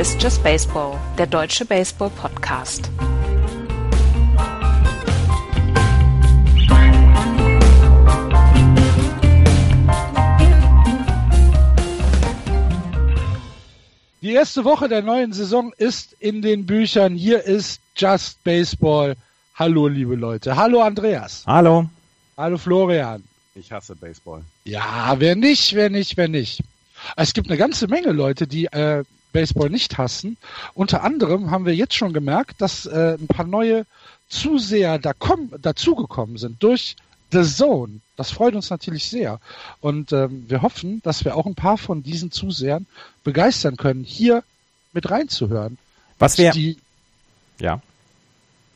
Hier ist Just Baseball, der deutsche Baseball-Podcast. Die erste Woche der neuen Saison ist in den Büchern. Hier ist Just Baseball. Hallo, liebe Leute. Hallo, Andreas. Hallo. Hallo, Florian. Ich hasse Baseball. Ja, wer nicht, wer nicht, wer nicht. Es gibt eine ganze Menge Leute, die äh, Baseball nicht hassen. Unter anderem haben wir jetzt schon gemerkt, dass äh, ein paar neue Zuseher da komm, dazugekommen sind durch The Zone. Das freut uns natürlich sehr. Und ähm, wir hoffen, dass wir auch ein paar von diesen Zusehern begeistern können, hier mit reinzuhören. Was wir, Die, ja.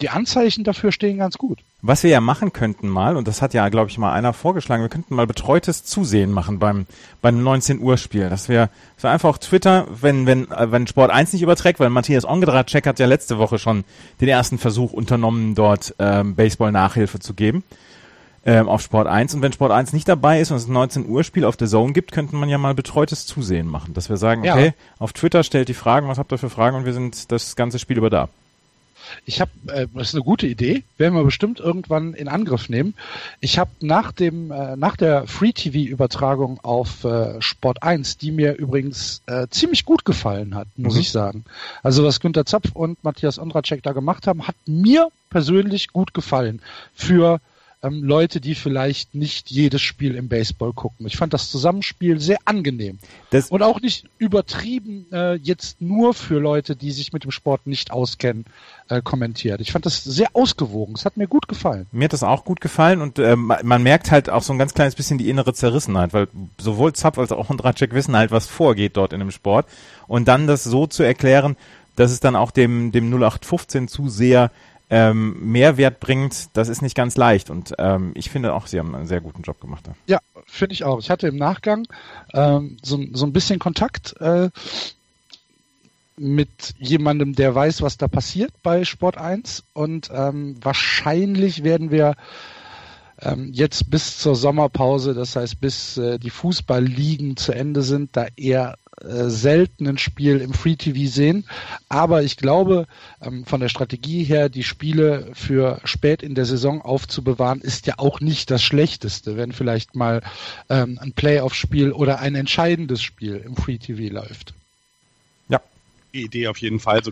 Die Anzeichen dafür stehen ganz gut. Was wir ja machen könnten mal, und das hat ja, glaube ich, mal einer vorgeschlagen, wir könnten mal betreutes Zusehen machen beim, beim 19 Uhr Spiel. Das wäre so einfach auf Twitter, wenn, wenn, äh, wenn Sport 1 nicht überträgt, weil Matthias Ongedracek hat ja letzte Woche schon den ersten Versuch unternommen, dort ähm, Baseball-Nachhilfe zu geben ähm, auf Sport 1. Und wenn Sport 1 nicht dabei ist und es ein 19 Uhr Spiel auf der Zone gibt, könnte man ja mal betreutes Zusehen machen. Dass wir sagen, Ja. okay, auf Twitter stellt die Fragen, was habt ihr für Fragen und wir sind das ganze Spiel über da. Ich habe, äh, das ist eine gute Idee, werden wir bestimmt irgendwann in Angriff nehmen. Ich habe nach dem, äh, nach der Free TV Übertragung auf äh, Sport 1, die mir übrigens äh, ziemlich gut gefallen hat, muss Mhm. ich sagen. Also was Günter Zapf und Matthias Ondracek da gemacht haben, hat mir persönlich gut gefallen. Für ähm, Leute, die vielleicht nicht jedes Spiel im Baseball gucken. Ich fand das Zusammenspiel sehr angenehm. Das, Und auch nicht übertrieben äh, jetzt nur für Leute, die sich mit dem Sport nicht auskennen, äh, kommentiert. Ich fand das sehr ausgewogen. Es hat mir gut gefallen. Mir hat das auch gut gefallen und äh, ma- man merkt halt auch so ein ganz kleines bisschen die innere Zerrissenheit, weil sowohl Zapp als auch Ondracek wissen halt, was vorgeht dort in dem Sport und dann das so zu erklären, dass es dann auch dem, dem 0815 Zuseher ähm, Mehrwert bringt, das ist nicht ganz leicht und ähm, ich finde auch, sie haben einen sehr guten Job gemacht. da. Ja, finde ich auch. Ich hatte im Nachgang ähm, so, so ein bisschen Kontakt äh, mit jemandem, der weiß, was da passiert bei Sport 1 und ähm, wahrscheinlich werden wir ähm, jetzt bis zur Sommerpause, das heißt bis äh, die Fußballligen zu Ende sind, da eher äh, selten ein Spiel im Free TV sehen. Aber ich glaube, ähm, von der Strategie her, die Spiele für spät in der Saison aufzubewahren, ist ja auch nicht das Schlechteste, wenn vielleicht mal ähm, ein Playoff-Spiel oder ein entscheidendes Spiel im Free TV läuft. Die Idee auf jeden Fall. So,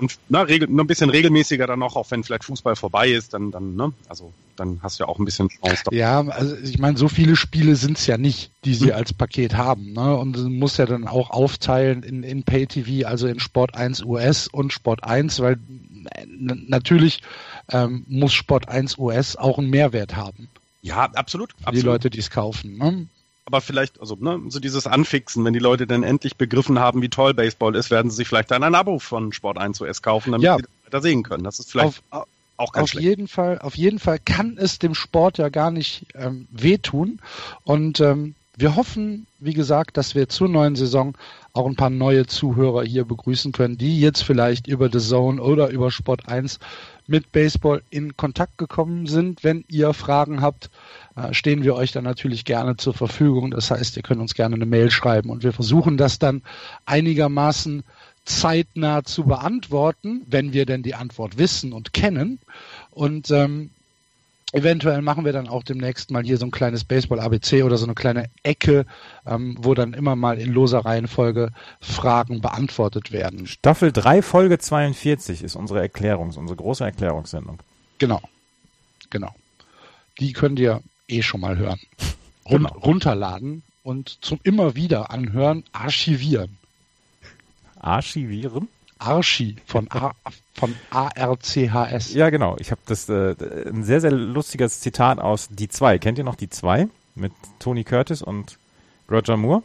und na, regel, nur ein bisschen regelmäßiger dann noch, auch wenn vielleicht Fußball vorbei ist, dann, dann, ne? Also dann hast du ja auch ein bisschen Chance. Ja, also ich meine, so viele Spiele sind es ja nicht, die sie als Paket haben. Ne? Und du musst ja dann auch aufteilen in, in Pay-TV, also in Sport 1 US und Sport 1, weil natürlich ähm, muss Sport 1 US auch einen Mehrwert haben Ja, absolut. für die absolut. Leute, die es kaufen. Ne? Aber vielleicht, also, ne, so dieses Anfixen, wenn die Leute dann endlich begriffen haben, wie toll Baseball ist, werden sie sich vielleicht dann ein Abo von Sport 1 US kaufen, damit Ja. sie das weiter sehen können. Das ist vielleicht Auf, auch ganz auf schlecht. jeden Fall, auf jeden Fall kann es dem Sport ja gar nicht ähm, wehtun. Und ähm, wir hoffen, wie gesagt, dass wir zur neuen Saison auch ein paar neue Zuhörer hier begrüßen können, die jetzt vielleicht über The Zone oder über Sport 1 mit Baseball in Kontakt gekommen sind. Wenn ihr Fragen habt, stehen wir euch dann natürlich gerne zur Verfügung. Das heißt, ihr könnt uns gerne eine Mail schreiben und wir versuchen das dann einigermaßen zeitnah zu beantworten, wenn wir denn die Antwort wissen und kennen. Und ähm, eventuell machen wir dann auch demnächst mal hier so ein kleines Baseball-ABC oder so eine kleine Ecke, ähm, wo dann immer mal in loser Reihenfolge Fragen beantwortet werden. Staffel 3, Folge 42 ist unsere Erklärungs-, unsere große Erklärungssendung. Genau. Genau. Die könnt ihr eh schon mal hören. Run Genau. Runterladen und zum immer wieder anhören, archivieren. Archivieren? Archi von, A, von ARCHS. Ja, genau. Ich habe das äh, ein sehr, sehr lustiges Zitat aus Die zwei. Kennt ihr noch Die zwei mit Tony Curtis und Roger Moore?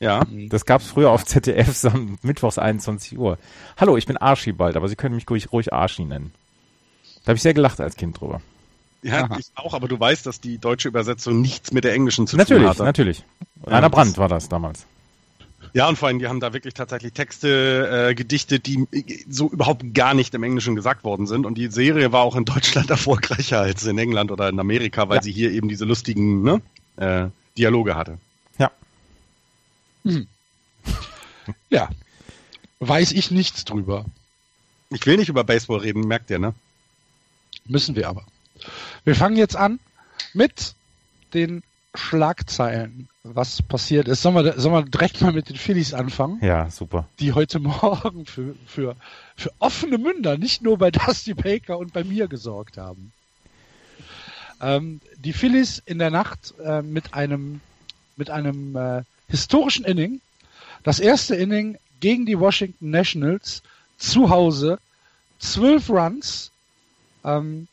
Ja. Das gab's früher auf ZDF so am mittwochs 21 Uhr. Hallo, ich bin Archibald, aber Sie können mich ruhig, ruhig Archie nennen. Da habe ich sehr gelacht als Kind drüber. Ja, Aha. ich auch, aber du weißt, dass die deutsche Übersetzung nichts mit der englischen zu Natürlich, tun hatte. natürlich. Ja, Rainer Brandt war das damals. Ja, und vor allem, die haben da wirklich tatsächlich Texte äh, gedichtet, die äh, so überhaupt gar nicht im Englischen gesagt worden sind. Und die Serie war auch in Deutschland erfolgreicher als in England oder in Amerika, weil Ja. sie hier eben diese lustigen ne, äh, Dialoge hatte. Ja. Ja. weiß ich nichts drüber. Ich will nicht über Baseball reden, merkt ihr, ne? Müssen wir aber. Wir fangen jetzt an mit den Schlagzeilen, was passiert ist. Sollen wir, sollen wir direkt mal mit den Phillies anfangen? Ja, super. Die heute Morgen für, für, für offene Münder, nicht nur bei Dusty Baker und bei mir gesorgt haben. Ähm, die Phillies in der Nacht äh, mit einem, mit einem äh, historischen Inning. Das erste Inning gegen die Washington Nationals zu Hause. Zwölf Runs. Ähm,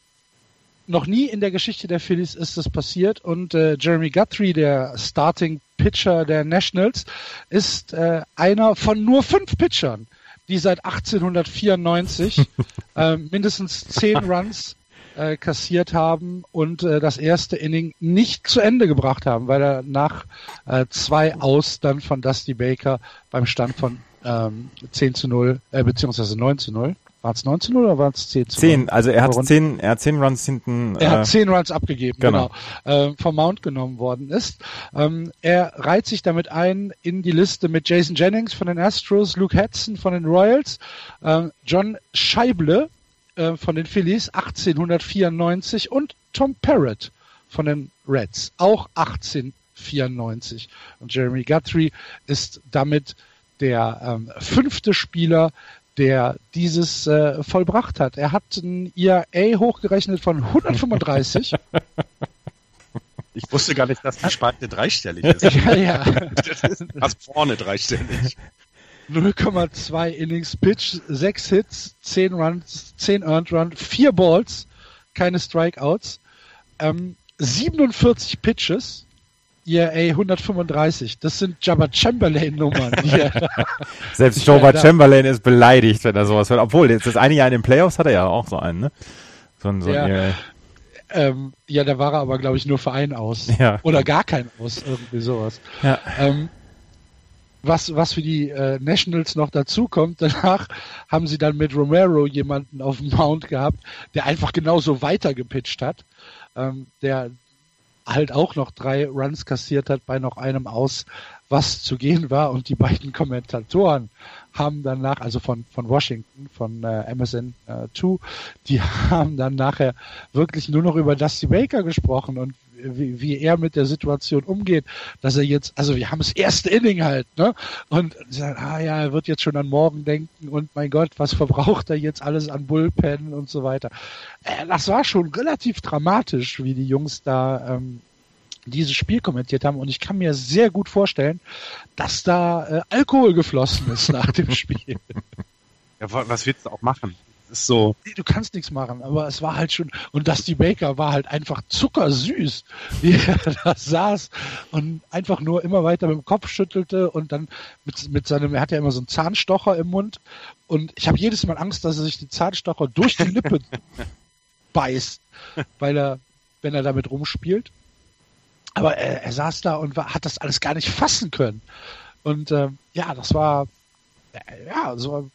noch nie in der Geschichte der Phillies ist das passiert und äh, Jeremy Guthrie, der Starting Pitcher der Nationals, ist äh, einer von nur fünf Pitchern, die seit 1894 äh, mindestens zehn Runs äh, kassiert haben und äh, das erste Inning nicht zu Ende gebracht haben, weil er nach äh, zwei Aus dann von Dusty Baker beim Stand von ähm, 10 zu 0, äh, beziehungsweise 9 zu 0. War es 19 0 oder war es 10 zu 0? 10, also er hat 10, er hat 10 Runs hinten. Er hat 10 Runs abgegeben, genau, genau äh, vom Mount genommen worden ist. Ähm, er reiht sich damit ein in die Liste mit Jason Jennings von den Astros, Luke Hudson von den Royals, äh, John Scheible äh, von den Phillies 1894 und Tom Parrott von den Reds auch 1894. Und Jeremy Guthrie ist damit der ähm, fünfte Spieler, der dieses äh, vollbracht hat. Er hat ein IAA hochgerechnet von 135. Ich wusste gar nicht, dass die Spalte dreistellig ist. ja, ja. Das ist fast vorne dreistellig. 0,2 Innings Pitch, 6 Hits, 10 Runs, 10 Earned Run, 4 Balls, keine Strikeouts, ähm, 47 Pitches, ERA 135. Das sind Jabba Chamberlain-Nummern. Selbst Jabba Chamberlain ist beleidigt, wenn er sowas hört. Obwohl, jetzt das eine Jahr in den Playoffs hat er ja auch so einen, ne? So ein, so ja. ein. Ähm, ja, da war er aber, glaube ich, nur für einen aus. Ja. Oder gar kein aus, irgendwie sowas. Ja. Ähm, was, was für die äh, Nationals noch dazu kommt, danach haben sie dann mit Romero jemanden auf dem Mount gehabt, der einfach genauso weitergepitcht hat. Ähm, der halt auch noch drei Runs kassiert hat bei noch einem aus, was zu gehen war. Und die beiden Kommentatoren haben danach, also von, von Washington, von äh, MSN 2, äh, die haben dann nachher wirklich nur noch über Dusty Baker gesprochen und wie, wie er mit der Situation umgeht, dass er jetzt, also wir haben das erste Inning halt, ne? Und sagen, ah ja, er wird jetzt schon an morgen denken und mein Gott, was verbraucht er jetzt alles an Bullpen und so weiter. Äh, das war schon relativ dramatisch, wie die Jungs da ähm, dieses Spiel kommentiert haben und ich kann mir sehr gut vorstellen, dass da äh, Alkohol geflossen ist nach dem Spiel. Ja, was willst du auch machen? ist so. Nee, du kannst nichts machen, aber es war halt schon, und Dusty Baker war halt einfach zuckersüß, wie er da saß und einfach nur immer weiter mit dem Kopf schüttelte und dann mit, mit seinem, er hat ja immer so einen Zahnstocher im Mund und ich habe jedes Mal Angst, dass er sich die Zahnstocher durch die Lippe beißt, weil er, wenn er damit rumspielt. Aber er, er saß da und war, hat das alles gar nicht fassen können. Und äh, ja, das war ja, so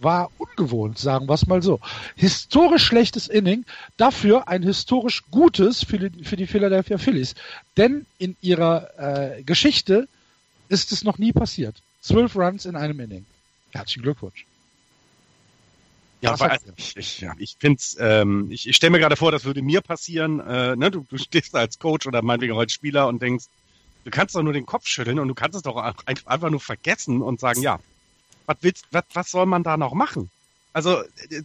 war ungewohnt, sagen wir es mal so. Historisch schlechtes Inning, dafür ein historisch gutes für die, für die Philadelphia Phillies. Denn in ihrer äh, Geschichte ist es noch nie passiert. Zwölf Runs in einem Inning. Herzlichen Glückwunsch. Ja, aber ich, ich, ja, ich finde ähm, ich, ich stelle mir gerade vor, das würde mir passieren. Äh, ne? du, du stehst als Coach oder meinetwegen als Spieler und denkst, du kannst doch nur den Kopf schütteln und du kannst es doch einfach nur vergessen und sagen, ja, was willst, was, was soll man da noch machen? Also,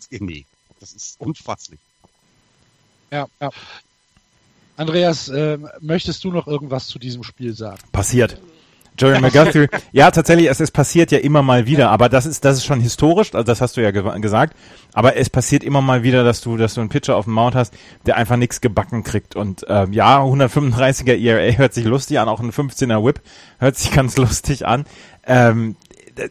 nee, das ist unfasslich. Ja, ja. Andreas, äh, möchtest du noch irgendwas zu diesem Spiel sagen? Passiert. Jerry McGuthrie, ja, tatsächlich, es, es passiert ja immer mal wieder, aber das ist, das ist schon historisch, also das hast du ja ge gesagt, aber es passiert immer mal wieder, dass du, dass du einen Pitcher auf dem Mount hast, der einfach nichts gebacken kriegt und ähm, ja, 135er ERA hört sich lustig an, auch ein 15er Whip hört sich ganz lustig an. Ähm,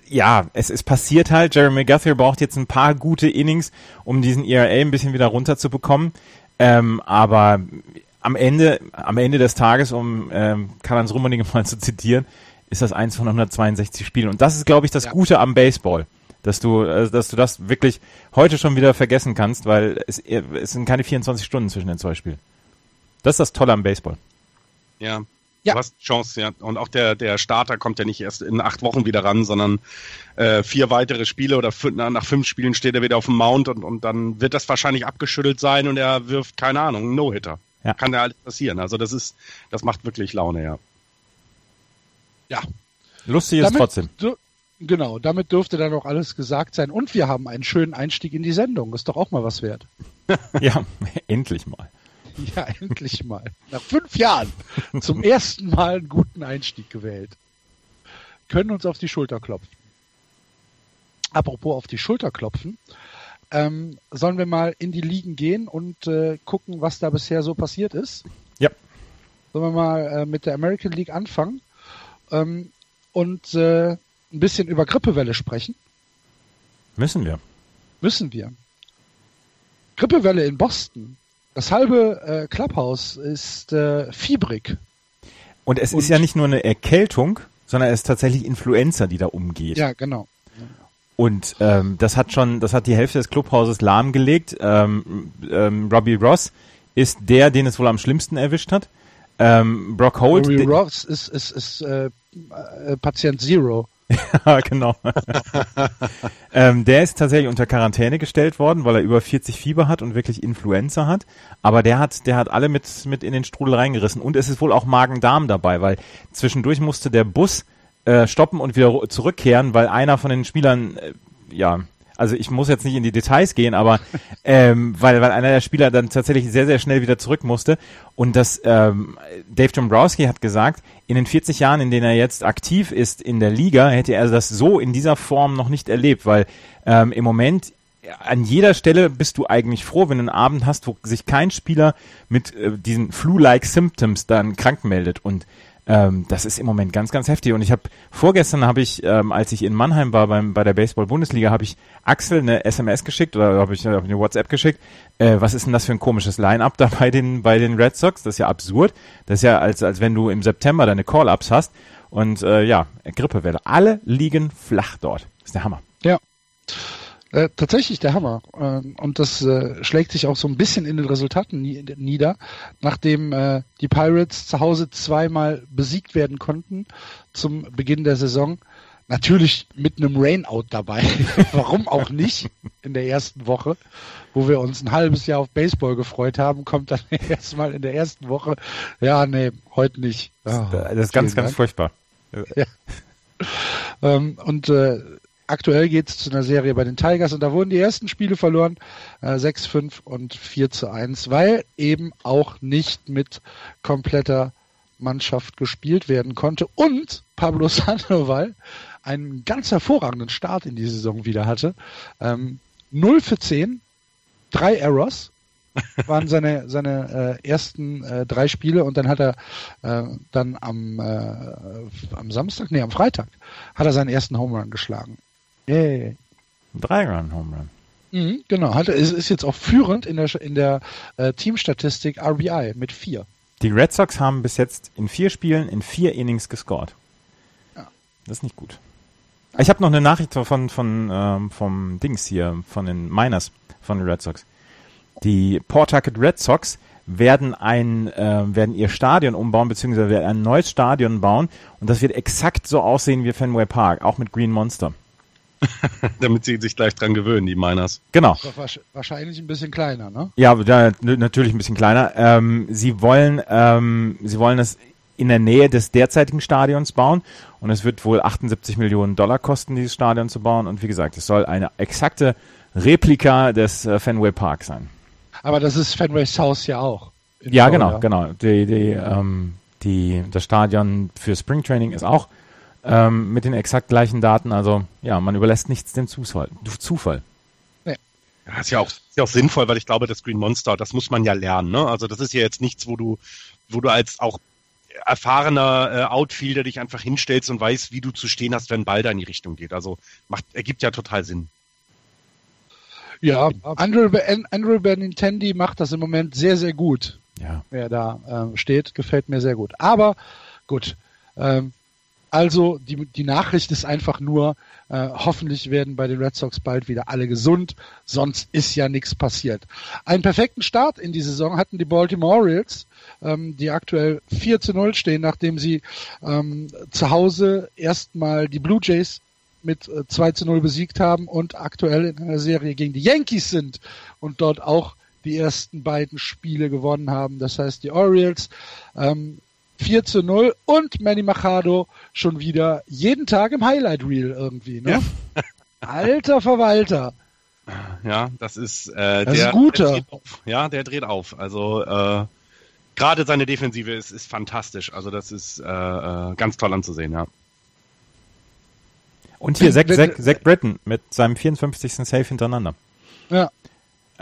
ja, es, es passiert halt. Jeremy Guthrie braucht jetzt ein paar gute Innings, um diesen ERA ein bisschen wieder runterzubekommen. Ähm, aber am Ende, am Ende des Tages, um ähm, Karl-Heinz Rummenigge mal zu zitieren, ist das eins von 162 Spielen. Und das ist, glaube ich, das ja. Gute am Baseball. Dass du, äh, dass du das wirklich heute schon wieder vergessen kannst, weil es, es sind keine 24 Stunden zwischen den zwei Spielen. Das ist das Tolle am Baseball. Ja. Ja. Du hast Chance, ja. Und auch der, der Starter kommt ja nicht erst in acht Wochen wieder ran, sondern äh, vier weitere Spiele oder nach fünf Spielen steht er wieder auf dem Mount und, und dann wird das wahrscheinlich abgeschüttelt sein und er wirft, keine Ahnung, No-Hitter. Ja. Kann ja alles passieren. Also das ist, das macht wirklich Laune, ja. Ja. Lustig ist damit, trotzdem. Du, genau, damit dürfte dann auch alles gesagt sein. Und wir haben einen schönen Einstieg in die Sendung. Ist doch auch mal was wert. ja, endlich mal. Ja, endlich mal. Nach fünf Jahren zum ersten Mal einen guten Einstieg gewählt. Können uns auf die Schulter klopfen. Apropos auf die Schulter klopfen, ähm, sollen wir mal in die Ligen gehen und äh, gucken, was da bisher so passiert ist? Ja. Sollen wir mal äh, mit der American League anfangen ähm, und äh, ein bisschen über Grippewelle sprechen? Müssen wir. Müssen wir. Grippewelle in Boston. Das halbe äh, Clubhouse ist äh, fiebrig. Und es und ist ja nicht nur eine Erkältung, sondern es ist tatsächlich Influenza, die da umgeht. Ja, genau. Und ähm, das hat schon, das hat die Hälfte des Clubhauses lahmgelegt. Ähm, ähm, Robbie Ross ist der, den es wohl am schlimmsten erwischt hat. Ähm, Brock Holt. Robbie Ross ist, ist, ist äh, äh, Patient Zero. ja, genau. ähm, der ist tatsächlich unter Quarantäne gestellt worden, weil er über 40 Fieber hat und wirklich Influenza hat. Aber der hat, der hat alle mit, mit in den Strudel reingerissen. Und es ist wohl auch Magen-Darm dabei, weil zwischendurch musste der Bus äh, stoppen und wieder zurückkehren, weil einer von den Spielern, äh, ja, also ich muss jetzt nicht in die Details gehen, aber ähm, weil, weil einer der Spieler dann tatsächlich sehr, sehr schnell wieder zurück musste. Und das ähm, Dave Dombrowski hat gesagt, in den 40 Jahren, in denen er jetzt aktiv ist in der Liga, hätte er das so in dieser Form noch nicht erlebt, weil ähm, im Moment an jeder Stelle bist du eigentlich froh, wenn du einen Abend hast, wo sich kein Spieler mit äh, diesen Flu-like Symptoms dann krank meldet. Und ähm, das ist im Moment ganz, ganz heftig. Und ich habe vorgestern habe ich, ähm, als ich in Mannheim war beim bei der Baseball-Bundesliga, habe ich Axel eine SMS geschickt oder habe ich, hab ich eine WhatsApp geschickt. Äh, was ist denn das für ein komisches Line-up da bei den bei den Red Sox? Das ist ja absurd. Das ist ja als als wenn du im September deine Call-ups hast. Und äh, ja, Grippewelle. Alle liegen flach dort. Ist der Hammer. Äh, tatsächlich der Hammer. Äh, und das äh, schlägt sich auch so ein bisschen in den Resultaten nie nieder, nachdem äh, die Pirates zu Hause zweimal besiegt werden konnten zum Beginn der Saison. Natürlich mit einem Rainout dabei. Warum auch nicht in der ersten Woche, wo wir uns ein halbes Jahr auf Baseball gefreut haben, kommt dann erstmal in der ersten Woche, ja, nee, heute nicht. Oh, das ist ganz, Dank. ganz furchtbar. Ja. ähm, und äh, aktuell geht es zu einer Serie bei den Tigers und da wurden die ersten Spiele verloren, äh, 6-5 und 4 zu 1, weil eben auch nicht mit kompletter Mannschaft gespielt werden konnte und Pablo Sandoval einen ganz hervorragenden Start in die Saison wieder hatte. Ähm, 0 für 10, drei Errors waren seine seine äh, ersten äh, drei Spiele und dann hat er äh, dann am äh, am Samstag, nee, am Freitag hat er seinen ersten Home Run geschlagen. Yay. Drei Run Home Run. Mhm, genau, hat, ist, ist jetzt auch führend in der, in der äh, Teamstatistik RBI mit vier. Die Red Sox haben bis jetzt in vier Spielen in vier Innings gescored. Ja. Das ist nicht gut. Ich habe noch eine Nachricht von, von ähm, vom Dings hier, von den Miners von den Red Sox. Die Pawtucket Red Sox werden ein äh, werden ihr Stadion umbauen beziehungsweise werden ein neues Stadion bauen und das wird exakt so aussehen wie Fenway Park, auch mit Green Monster. Damit sie sich gleich dran gewöhnen, die Miners. Genau. Wahrscheinlich ein bisschen kleiner, ne? Ja, da, natürlich ein bisschen kleiner. Ähm, sie wollen, ähm, sie wollen es in der Nähe des derzeitigen Stadions bauen und es wird wohl 78 Millionen Dollar kosten, dieses Stadion zu bauen. Und wie gesagt, es soll eine exakte Replika des äh, Fenway Park sein. Aber das ist Fenway South ja auch. Ja, genau, genau. Die, die, ähm, die, das Stadion für Springtraining ist auch ähm, mit den exakt gleichen Daten. Also ja, man überlässt nichts dem Zufall. Zufall. Ja, ist ja auch, ist ja auch sinnvoll, weil ich glaube, das Green Monster, das muss man ja lernen. Ne? Also das ist ja jetzt nichts, wo du, wo du als auch erfahrener äh, Outfielder dich einfach hinstellst und weißt, wie du zu stehen hast, wenn ein Ball da in die Richtung geht. Also macht, ergibt ja total Sinn. Ja, Andrew, Andrew Benintendi macht das im Moment sehr, sehr gut. Ja. Wer da äh, steht, gefällt mir sehr gut. Aber gut, ähm, also die, die Nachricht ist einfach nur, äh, hoffentlich werden bei den Red Sox bald wieder alle gesund, sonst ist ja nichts passiert. Einen perfekten Start in die Saison hatten die Baltimore Orioles, ähm, die aktuell 4 zu 0 stehen, nachdem sie ähm, zu Hause erstmal die Blue Jays mit äh, 2 zu 0 besiegt haben und aktuell in einer Serie gegen die Yankees sind und dort auch die ersten beiden Spiele gewonnen haben. Das heißt, die Orioles ähm, 4 zu 0 und Manny Machado schon wieder jeden Tag im Highlight Reel irgendwie. Ne? Ja. Alter Verwalter. Ja, das ist, äh, das der, ist guter. Der ja, der dreht auf. Also äh, gerade seine Defensive ist, ist fantastisch. Also das ist äh, äh ganz toll anzusehen, ja. Und hier Zach, Zach, Zach Britton mit seinem 54. Save hintereinander. Ja.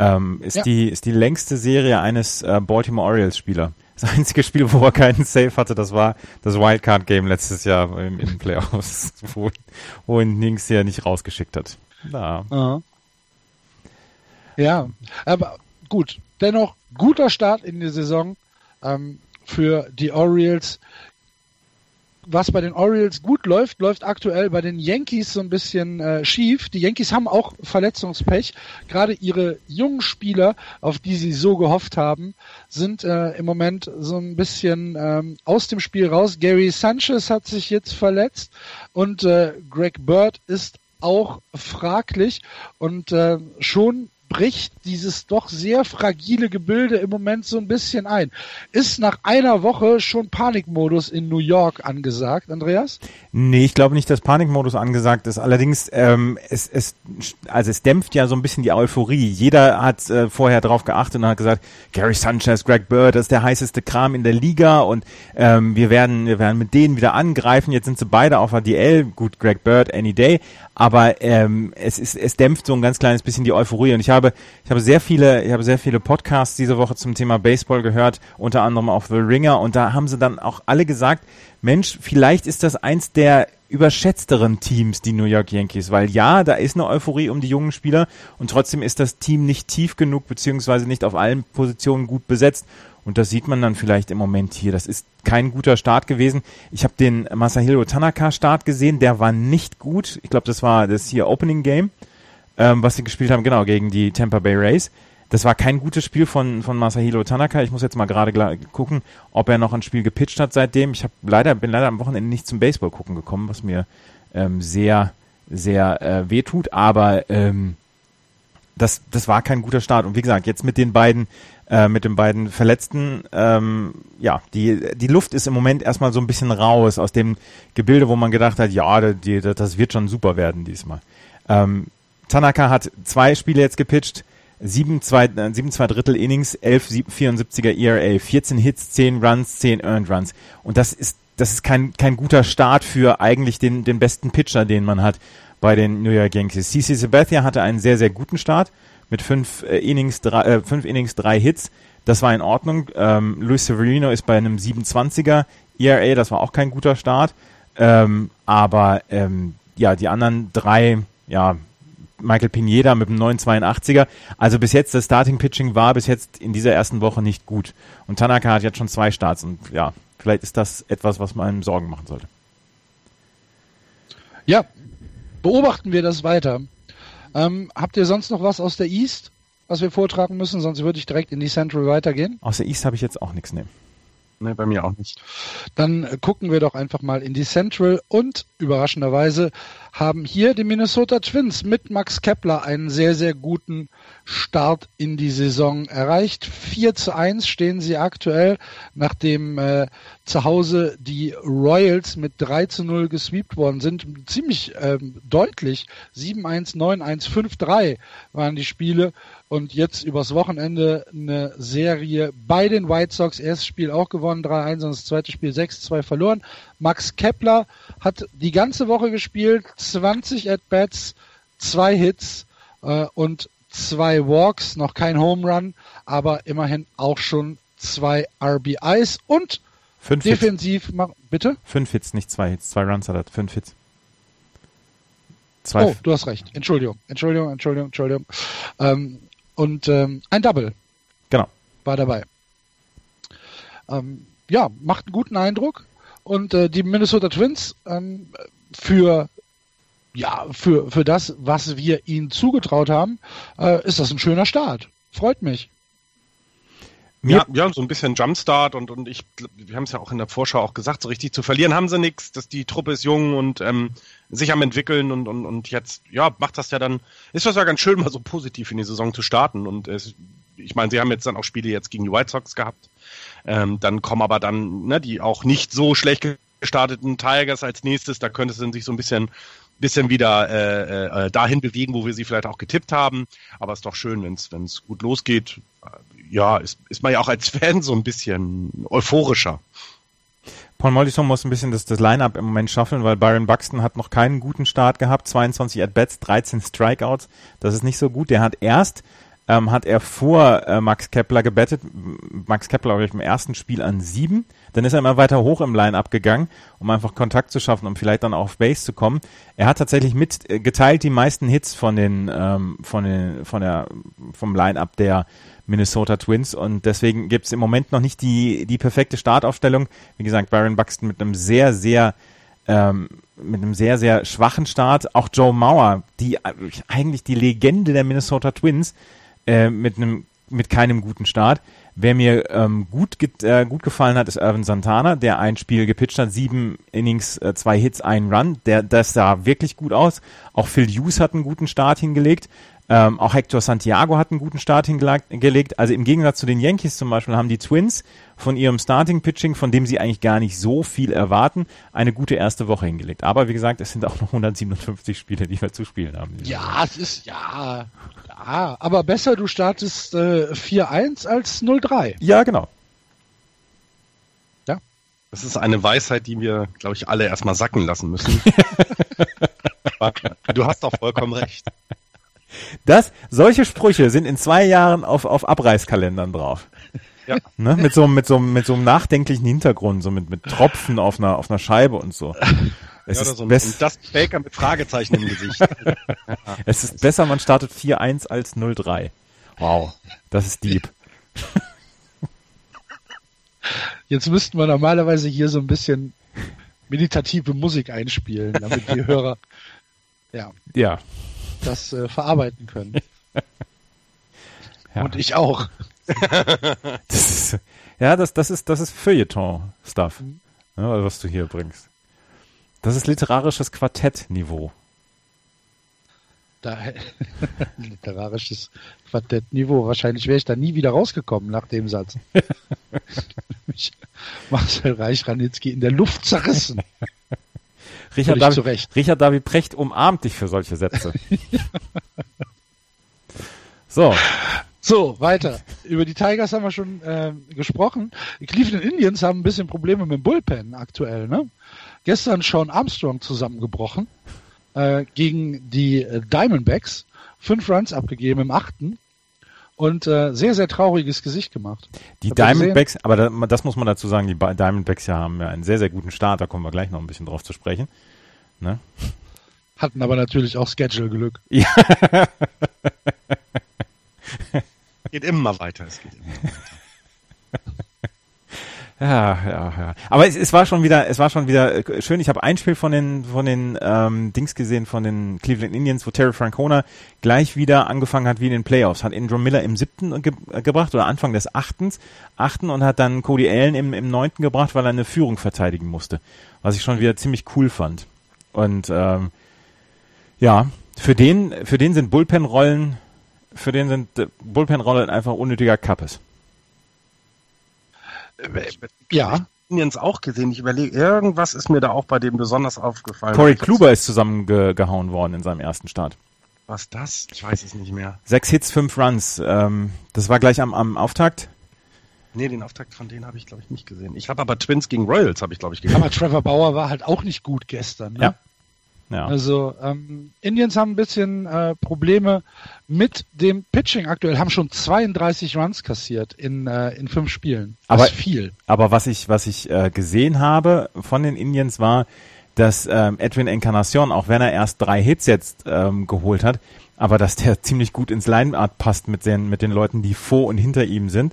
Ähm, ist, ja. Die, ist die längste Serie eines äh, Baltimore Orioles Spieler. Das einzige Spiel, wo er keinen Save hatte, das war das Wildcard-Game letztes Jahr im, in Playoffs, wo, wo ihn Nings ja nicht rausgeschickt hat. Da. Ja. ja, aber gut. Dennoch guter Start in die Saison ähm, für die Orioles was bei den Orioles gut läuft, läuft aktuell bei den Yankees so ein bisschen äh, schief. Die Yankees haben auch Verletzungspech. Gerade ihre jungen Spieler, auf die sie so gehofft haben, sind äh, im Moment so ein bisschen ähm, aus dem Spiel raus. Gary Sanchez hat sich jetzt verletzt und äh, Greg Bird ist auch fraglich und äh, schon bricht dieses doch sehr fragile Gebilde im Moment so ein bisschen ein. Ist nach einer Woche schon Panikmodus in New York angesagt, Andreas? Nee, ich glaube nicht, dass Panikmodus angesagt ist. Allerdings, ähm, es, es, also es dämpft ja so ein bisschen die Euphorie. Jeder hat äh, vorher drauf geachtet und hat gesagt, Gary Sanchez, Greg Bird, das ist der heißeste Kram in der Liga und ähm, wir werden, wir werden mit denen wieder angreifen. Jetzt sind sie beide auf ADL. Gut, Greg Bird, any day. Aber ähm, es ist, es dämpft so ein ganz kleines bisschen die Euphorie. Und ich habe, ich habe sehr viele, ich habe sehr viele Podcasts diese Woche zum Thema Baseball gehört, unter anderem auf The Ringer. Und da haben sie dann auch alle gesagt, Mensch, vielleicht ist das eins der überschätzteren Teams, die New York Yankees, weil ja, da ist eine Euphorie um die jungen Spieler und trotzdem ist das Team nicht tief genug, beziehungsweise nicht auf allen Positionen gut besetzt. Und das sieht man dann vielleicht im Moment hier. Das ist kein guter Start gewesen. Ich habe den Masahiro Tanaka Start gesehen, der war nicht gut. Ich glaube, das war das hier Opening Game, ähm, was sie gespielt haben, genau, gegen die Tampa Bay Rays. Das war kein gutes Spiel von, von Masahiro Tanaka. Ich muss jetzt mal gerade gucken, ob er noch ein Spiel gepitcht hat seitdem. Ich hab leider, bin leider am Wochenende nicht zum Baseball gucken gekommen, was mir ähm, sehr, sehr äh, weh tut. Aber ähm, das, das war kein guter Start. Und wie gesagt, jetzt mit den beiden äh, mit den beiden Verletzten. Ähm, ja, die, die Luft ist im Moment erstmal so ein bisschen raus aus dem Gebilde, wo man gedacht hat, ja, die, das wird schon super werden diesmal. Ähm, Tanaka hat zwei Spiele jetzt gepitcht, sieben zwei, äh, sieben zwei Drittel Innings, elf 74er ERA, 14 Hits, 10 Runs, 10 Earned Runs. Und das ist, das ist kein, kein guter Start für eigentlich den, den besten Pitcher, den man hat bei den New York Yankees. CC Sabathia hatte einen sehr, sehr guten Start mit fünf äh, Innings, drei, äh, fünf Innings, drei Hits. Das war in Ordnung. Ähm, Luis Severino ist bei einem 27er ERA, das war auch kein guter Start. Ähm, aber ähm, ja, die anderen drei, ja, Michael Pineda mit einem 982er. Also bis jetzt, das Starting Pitching war bis jetzt in dieser ersten Woche nicht gut. Und Tanaka hat jetzt schon zwei Starts und ja, vielleicht ist das etwas, was man Sorgen machen sollte. Ja, beobachten wir das weiter. Ähm, habt ihr sonst noch was aus der East, was wir vortragen müssen? Sonst würde ich direkt in die Central weitergehen. Aus der East habe ich jetzt auch nichts, ne. Nee, bei mir auch nicht. Dann gucken wir doch einfach mal in die Central und überraschenderweise haben hier die Minnesota Twins mit Max Kepler einen sehr, sehr guten Start in die Saison erreicht. 4 zu 1 stehen sie aktuell, nachdem äh, zu Hause die Royals mit 3 zu 0 gesweept worden sind. Ziemlich ähm, deutlich. 7-1, 9-1, 5-3 waren die Spiele. Und jetzt übers Wochenende eine Serie bei den White Sox. Erstes Spiel auch gewonnen, 3-1 und das zweite Spiel 6-2 verloren. Max Kepler hat die ganze Woche gespielt, 20 At-Bats, zwei Hits äh, und zwei Walks, noch kein Home Run, aber immerhin auch schon zwei RBIs und fünf defensiv, Hits. bitte? Fünf Hits, nicht zwei Hits, zwei Runs hat er, fünf Hits. Zwei oh, du hast recht. Entschuldigung, Entschuldigung, Entschuldigung, Entschuldigung. Ähm, und ähm, ein Double. Genau. War dabei. Ähm, ja, macht einen guten Eindruck. Und äh, die Minnesota Twins ähm, für ja, für, für das, was wir ihnen zugetraut haben, äh, ist das ein schöner Start. Freut mich. Ja, ja, so ein bisschen Jumpstart und, und ich, wir haben es ja auch in der Vorschau auch gesagt, so richtig zu verlieren haben sie nichts, dass die Truppe ist jung und ähm, sich am entwickeln und, und, und jetzt, ja, macht das ja dann, ist das ja ganz schön, mal so positiv in die Saison zu starten und es, ich meine, sie haben jetzt dann auch Spiele jetzt gegen die White Sox gehabt, ähm, dann kommen aber dann, ne, die auch nicht so schlecht gestarteten Tigers als nächstes, da könnte es dann sich so ein bisschen bisschen wieder äh, äh, dahin bewegen, wo wir sie vielleicht auch getippt haben. Aber es ist doch schön, wenn es gut losgeht. Ja, ist, ist man ja auch als Fan so ein bisschen euphorischer. Paul Mollison muss ein bisschen das, das Line-Up im Moment schaffeln, weil Byron Buxton hat noch keinen guten Start gehabt. 22 At-Bats, 13 Strikeouts. Das ist nicht so gut. Der hat erst ähm, hat er vor äh, Max Kepler gebettet. Max Kepler, glaube ich, im ersten Spiel an sieben. Dann ist er immer weiter hoch im Line-Up gegangen, um einfach Kontakt zu schaffen, um vielleicht dann auch auf Base zu kommen. Er hat tatsächlich mit äh, geteilt die meisten Hits von den, ähm, von den, von der, vom Line-Up der Minnesota Twins und deswegen gibt es im Moment noch nicht die, die perfekte Startaufstellung. Wie gesagt, Baron Buxton mit einem sehr, sehr ähm, mit einem sehr, sehr schwachen Start. Auch Joe Mauer, die äh, eigentlich die Legende der Minnesota Twins, äh, mit einem mit keinem guten Start. Wer mir ähm, gut, äh, gut gefallen hat, ist Irvin Santana, der ein Spiel gepitcht hat, sieben Innings, äh, zwei Hits, ein Run. Der, das sah wirklich gut aus. Auch Phil Hughes hat einen guten Start hingelegt. Ähm, auch Hector Santiago hat einen guten Start hingelegt. Also im Gegensatz zu den Yankees zum Beispiel haben die Twins von ihrem Starting-Pitching, von dem sie eigentlich gar nicht so viel erwarten, eine gute erste Woche hingelegt. Aber wie gesagt, es sind auch noch 157 Spiele, die wir zu spielen haben. Ja, es ist, ja, ja, aber besser, du startest äh, 4-1 als 0-3. Ja, genau. Ja. Das ist eine Weisheit, die wir, glaube ich, alle erstmal sacken lassen müssen. du hast doch vollkommen recht. Das, solche Sprüche sind in zwei Jahren auf, auf Abreißkalendern drauf. Ja. Ne? Mit, so, mit, so, mit so einem nachdenklichen Hintergrund, so mit, mit Tropfen auf einer, auf einer Scheibe und so. Es ja, ist so ein, und das Baker mit Fragezeichen im Gesicht. es ist besser, man startet 4-1 als 0-3. Wow, das ist deep. Jetzt müssten wir normalerweise hier so ein bisschen meditative Musik einspielen, damit die Hörer ja. Ja das äh, verarbeiten können. ja. Und ich auch. das ist, ja, das, das ist, das ist Feuilleton-Stuff, mhm. ja, was du hier bringst. Das ist literarisches Quartettniveau. Da, literarisches Quartettniveau. Wahrscheinlich wäre ich da nie wieder rausgekommen nach dem Satz. Marcel Reich-Ranitzky in der Luft zerrissen. Richard David, Richard David Precht umarmt dich für solche Sätze. so. So, weiter. Über die Tigers haben wir schon äh, gesprochen. Die Cleveland Indians haben ein bisschen Probleme mit dem Bullpen aktuell. Ne? Gestern Sean Armstrong zusammengebrochen äh, gegen die äh, Diamondbacks. Fünf Runs abgegeben im achten und äh, sehr, sehr trauriges Gesicht gemacht. Die Diamondbacks, aber da, das muss man dazu sagen, die Diamondbacks ja haben ja einen sehr, sehr guten Start, da kommen wir gleich noch ein bisschen drauf zu sprechen. Ne? Hatten aber natürlich auch Schedule-Glück. Ja. geht immer weiter, es geht immer weiter. Ja, ja, ja. Aber es, es war schon wieder, es war schon wieder äh, schön. Ich habe ein Spiel von den von den ähm, Dings gesehen von den Cleveland Indians, wo Terry Francona gleich wieder angefangen hat wie in den Playoffs. Hat Andrew Miller im siebten ge äh, gebracht oder Anfang des achtens, achten und hat dann Cody Allen im, im neunten gebracht, weil er eine Führung verteidigen musste. Was ich schon wieder ziemlich cool fand. Und ähm, ja, für den, für den sind Bullpen-Rollen, für den sind äh, Bullpen-Rollen einfach unnötiger Kappes. Ja. Indians auch gesehen. Ich überlege, irgendwas ist mir da auch bei dem besonders aufgefallen. Corey Kluber ist zusammengehauen worden in seinem ersten Start. Was das? Ich weiß es nicht mehr. Sechs Hits, fünf Runs. Ähm, das war gleich am, am Auftakt. Nee, den Auftakt von denen habe ich, glaube ich, nicht gesehen. Ich habe aber Twins gegen Royals, habe ich, glaube ich, gesehen. Aber Trevor Bauer war halt auch nicht gut gestern. Ne? Ja. Ja. Also ähm, Indians haben ein bisschen äh, Probleme mit dem Pitching aktuell, haben schon 32 Runs kassiert in, äh, in fünf Spielen. Das aber viel. Aber was ich, was ich äh, gesehen habe von den Indians war, dass ähm, Edwin Encarnacion, auch wenn er erst drei Hits jetzt ähm, geholt hat, aber dass der ziemlich gut ins Line-Art passt mit den, mit den Leuten, die vor und hinter ihm sind.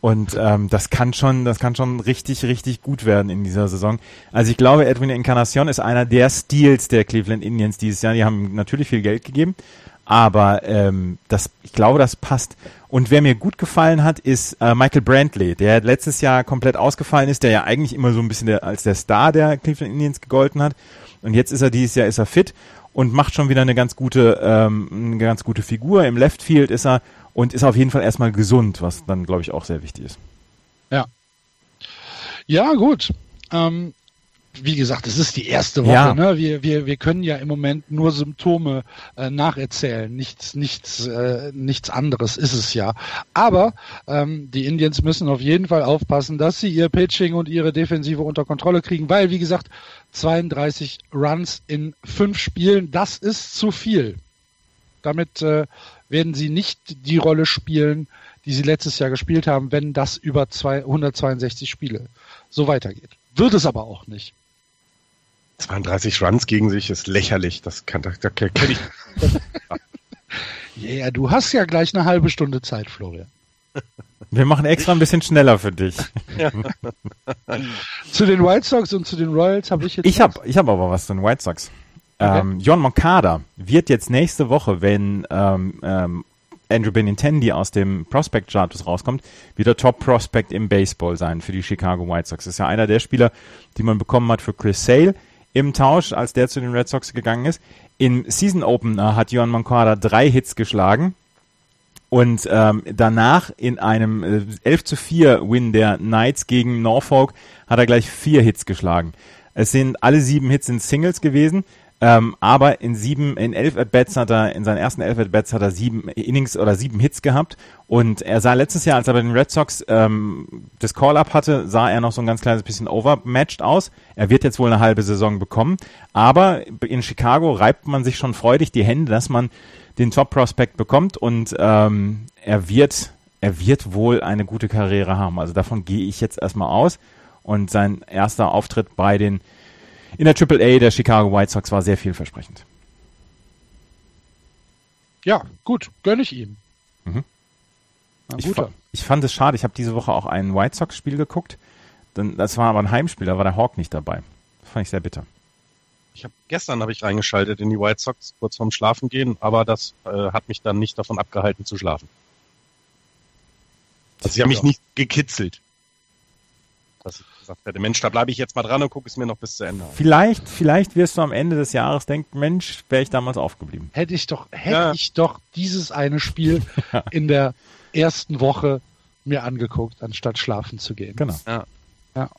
Und ähm, das kann schon, das kann schon richtig, richtig gut werden in dieser Saison. Also ich glaube, Edwin Encarnacion ist einer der Steals der Cleveland Indians dieses Jahr. Die haben natürlich viel Geld gegeben, aber ähm, das, ich glaube, das passt. Und wer mir gut gefallen hat, ist äh, Michael Brantley, der letztes Jahr komplett ausgefallen ist, der ja eigentlich immer so ein bisschen der, als der Star der Cleveland Indians gegolten hat. Und jetzt ist er dieses Jahr ist er fit und macht schon wieder eine ganz gute, ähm, eine ganz gute Figur. Im Left Field ist er und ist auf jeden Fall erstmal gesund, was dann, glaube ich, auch sehr wichtig ist. Ja. Ja, gut. Ähm, wie gesagt, es ist die erste Woche. Ja. Ne? Wir, wir, wir können ja im Moment nur Symptome äh, nacherzählen. Nichts, nichts, äh, nichts anderes ist es ja. Aber ähm, die Indians müssen auf jeden Fall aufpassen, dass sie ihr Pitching und ihre Defensive unter Kontrolle kriegen, weil, wie gesagt, 32 Runs in fünf Spielen, das ist zu viel. Damit äh, werden sie nicht die Rolle spielen, die sie letztes Jahr gespielt haben, wenn das über 162 Spiele so weitergeht. Wird es aber auch nicht. 32 Runs gegen sich ist lächerlich. Das kann, da, da kenne ich. Ja, yeah, du hast ja gleich eine halbe Stunde Zeit, Florian. Wir machen extra ein bisschen schneller für dich. Ja. zu den White Sox und zu den Royals habe ich jetzt. Ich habe ich hab aber was zu den White Sox. Okay. Ähm, John Moncada wird jetzt nächste Woche, wenn ähm, ähm, Andrew Benintendi aus dem Prospect Status rauskommt, wieder Top Prospect im Baseball sein für die Chicago White Sox. Das ist ja einer der Spieler, die man bekommen hat für Chris Sale im Tausch, als der zu den Red Sox gegangen ist. Im Season Opener hat Johan Moncada drei Hits geschlagen. Und ähm, danach in einem äh, 11 zu 4 Win der Knights gegen Norfolk hat er gleich vier Hits geschlagen. Es sind alle sieben Hits in Singles gewesen. Ähm, aber in sieben, in elf At-Bats hat er, in seinen ersten elf At-Bats hat er sieben Innings oder sieben Hits gehabt. Und er sah letztes Jahr, als er bei den Red Sox ähm, das Call-Up hatte, sah er noch so ein ganz kleines bisschen overmatched aus. Er wird jetzt wohl eine halbe Saison bekommen. Aber in Chicago reibt man sich schon freudig die Hände, dass man den Top-Prospect bekommt und ähm, er wird, er wird wohl eine gute Karriere haben. Also davon gehe ich jetzt erstmal aus. Und sein erster Auftritt bei den in der Triple A der Chicago White Sox war sehr vielversprechend. Ja, gut, gönne ich ihm. Mhm. Ich, fa ich, fand es schade, ich habe diese Woche auch ein White Sox-Spiel geguckt. Das war aber ein Heimspiel, da war der Hawk nicht dabei. Das fand ich sehr bitter. Ich hab, gestern habe ich reingeschaltet in die White Sox kurz vorm Schlafen gehen, aber das äh, hat mich dann nicht davon abgehalten zu schlafen. Also sie haben mich nicht gekitzelt ich gesagt hätte, Mensch, da bleibe ich jetzt mal dran und gucke es mir noch bis zu Ende an. Vielleicht, vielleicht wirst du am Ende des Jahres denken, Mensch, wäre ich damals aufgeblieben. Hätte ich doch, hätte ja. ich doch dieses eine Spiel in der ersten Woche mir angeguckt, anstatt schlafen zu gehen. Genau. Ja. ja.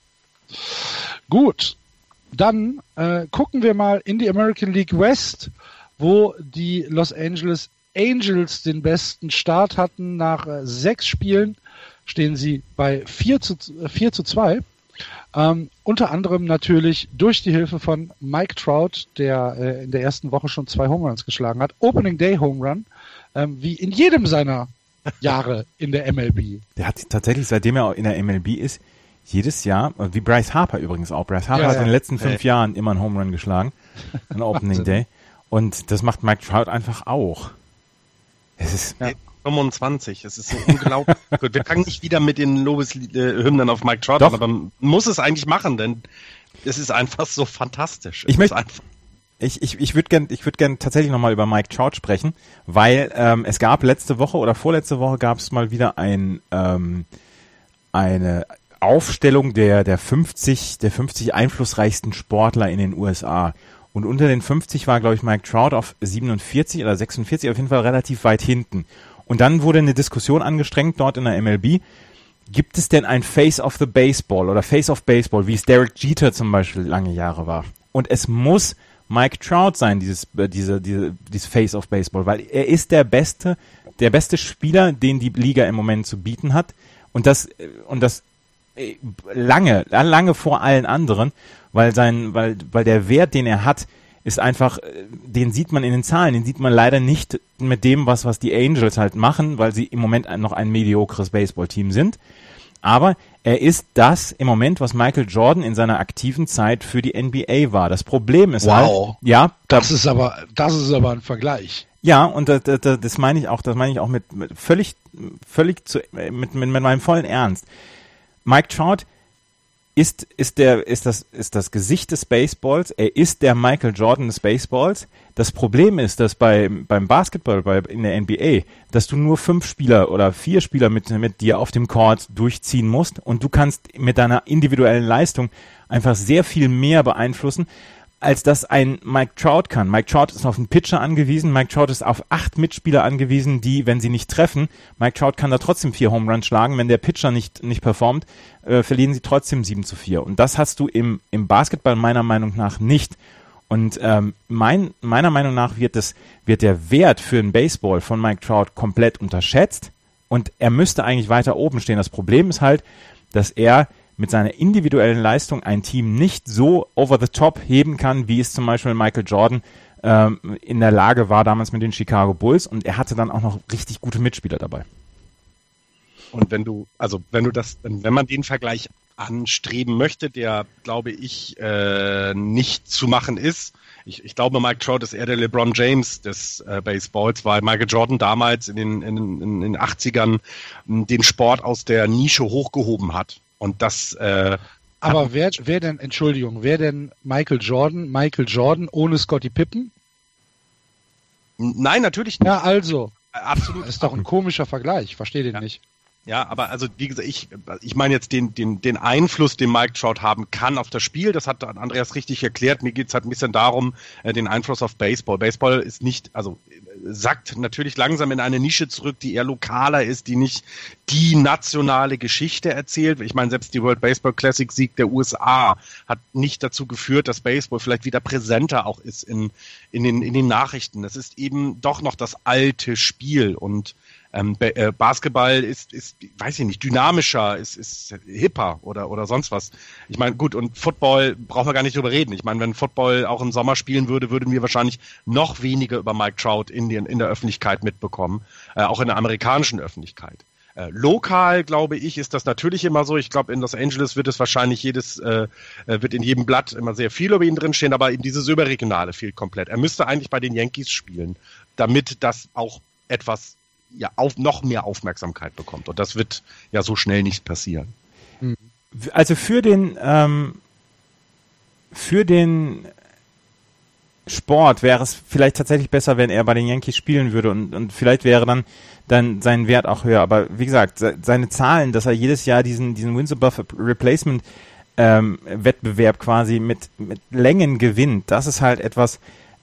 Gut. Dann äh, gucken wir mal in die American League West, wo die Los Angeles Angels den besten Start hatten nach äh, sechs Spielen stehen sie bei 4 zu, 4 äh, zu 2. Ähm, unter anderem natürlich durch die Hilfe von Mike Trout, der äh, in der ersten Woche schon zwei Home Runs geschlagen hat. Opening Day Home Run, ähm, wie in jedem seiner Jahre in der MLB. Der hat tatsächlich, seitdem er in der MLB ist, jedes Jahr, äh, wie Bryce Harper übrigens auch. Bryce Harper ja, hat ja. in den letzten fünf hey. Jahren immer einen Home Run geschlagen, an Opening Day. Und das macht Mike Trout einfach auch. Es ist, ja. 25. Es ist so unglaublich. Gut, wir fangen nicht wieder mit den Lobeshymnen auf Mike Trout an, aber man muss es eigentlich machen, denn es ist einfach so fantastisch. Es ich möchte ich, ich, ich würde gern, ich würde gern tatsächlich nochmal über Mike Trout sprechen, weil ähm, es gab letzte Woche oder vorletzte Woche gab es mal wieder ein ähm, eine Aufstellung der der 50 der 50 einflussreichsten Sportler in den USA und unter den 50 war glaube ich Mike Trout auf 47 oder 46 auf jeden Fall relativ weit hinten und dann wurde eine Diskussion angestrengt dort in der MLB. Gibt es denn ein Face of the Baseball oder Face of Baseball, wie es Derek Jeter zum Beispiel lange Jahre war? Und es muss Mike Trout sein, dieses, äh, diese, diese, dieses Face of Baseball, weil er ist der beste, der beste Spieler, den die Liga im Moment zu bieten hat. Und das, äh, und das äh, lange, lange vor allen anderen, weil sein, weil, weil der Wert, den er hat, ist einfach, äh, den sieht man in den Zahlen, den sieht man leider nicht mit dem, was, was die Angels halt machen, weil sie im Moment noch ein mediokres Baseballteam sind. Aber er ist das im Moment, was Michael Jordan in seiner aktiven Zeit für die NBA war. Das Problem ist wow. halt, ja, das ist aber, das ist aber ein Vergleich. Ja, und das, das, das meine ich auch, das meine ich auch mit, mit völlig, völlig zu, mit, mit, mit meinem vollen Ernst. Mike Trout ist, ist der, ist das, ist das Gesicht des Baseballs. Er ist der Michael Jordan des Baseballs. Das Problem ist, dass bei, beim Basketball, bei, in der NBA, dass du nur fünf Spieler oder vier Spieler mit, mit dir auf dem Court durchziehen musst und du kannst mit deiner individuellen Leistung einfach sehr viel mehr beeinflussen, als das ein Mike Trout kann. Mike Trout ist auf einen Pitcher angewiesen, Mike Trout ist auf acht Mitspieler angewiesen, die, wenn sie nicht treffen, Mike Trout kann da trotzdem vier Home Runs schlagen, wenn der Pitcher nicht, nicht performt, äh, verlieren sie trotzdem 7 zu 4. Und das hast du im, im Basketball meiner Meinung nach nicht. Und ähm, mein, meiner Meinung nach wird, das, wird der Wert für einen Baseball von Mike Trout komplett unterschätzt und er müsste eigentlich weiter oben stehen. Das Problem ist halt, dass er mit seiner individuellen Leistung ein Team nicht so over the top heben kann, wie es zum Beispiel Michael Jordan ähm, in der Lage war damals mit den Chicago Bulls und er hatte dann auch noch richtig gute Mitspieler dabei. Und wenn du, also wenn du das, wenn man den Vergleich anstreben möchte, der, glaube ich, äh, nicht zu machen ist. Ich, ich glaube, Mike Trout ist eher der LeBron James des äh, Baseballs, weil Michael Jordan damals in den, in, in den 80ern den Sport aus der Nische hochgehoben hat. Und das. Äh, Aber wer, wer denn, Entschuldigung, wer denn Michael Jordan, Michael Jordan ohne Scotty Pippen? Nein, natürlich nicht. Ja, also. Absolut. Das ist doch ein komischer Vergleich. Ich verstehe den ja. nicht. Ja, aber also wie gesagt, ich, ich meine jetzt den, den, den Einfluss, den Mike Trout haben kann auf das Spiel, das hat Andreas richtig erklärt. Mir geht's halt ein bisschen darum, äh, den Einfluss auf Baseball. Baseball ist nicht, also sackt natürlich langsam in eine Nische zurück, die eher lokaler ist, die nicht die nationale Geschichte erzählt. Ich meine, selbst die World Baseball Classic Sieg der USA hat nicht dazu geführt, dass Baseball vielleicht wieder präsenter auch ist in, in, den, in den Nachrichten. Das ist eben doch noch das alte Spiel und ähm, äh, Basketball ist, ist, weiß ich nicht, dynamischer, ist, ist hipper oder, oder sonst was. Ich meine, gut, und Football brauchen wir gar nicht drüber reden. Ich meine, wenn Football auch im Sommer spielen würde, würden wir wahrscheinlich noch weniger über Mike Trout in, den, in der Öffentlichkeit mitbekommen, äh, auch in der amerikanischen Öffentlichkeit. Äh, lokal, glaube ich, ist das natürlich immer so. Ich glaube, in Los Angeles wird es wahrscheinlich jedes, äh, äh, wird in jedem Blatt immer sehr viel über ihn drinstehen, aber in dieses Überregionale fehlt komplett. Er müsste eigentlich bei den Yankees spielen, damit das auch etwas ja auf, noch mehr Aufmerksamkeit bekommt. Und das wird ja so schnell nicht passieren. Hm. Also für den ähm, für den Sport wäre es vielleicht tatsächlich besser, wenn er bei den Yankees spielen würde und, und vielleicht wäre dann dann sein Wert auch höher. Aber wie gesagt, seine Zahlen, dass er jedes Jahr diesen diesen Wins above Replacement ähm, Wettbewerb quasi mit mit Längen gewinnt, das ist halt etwas,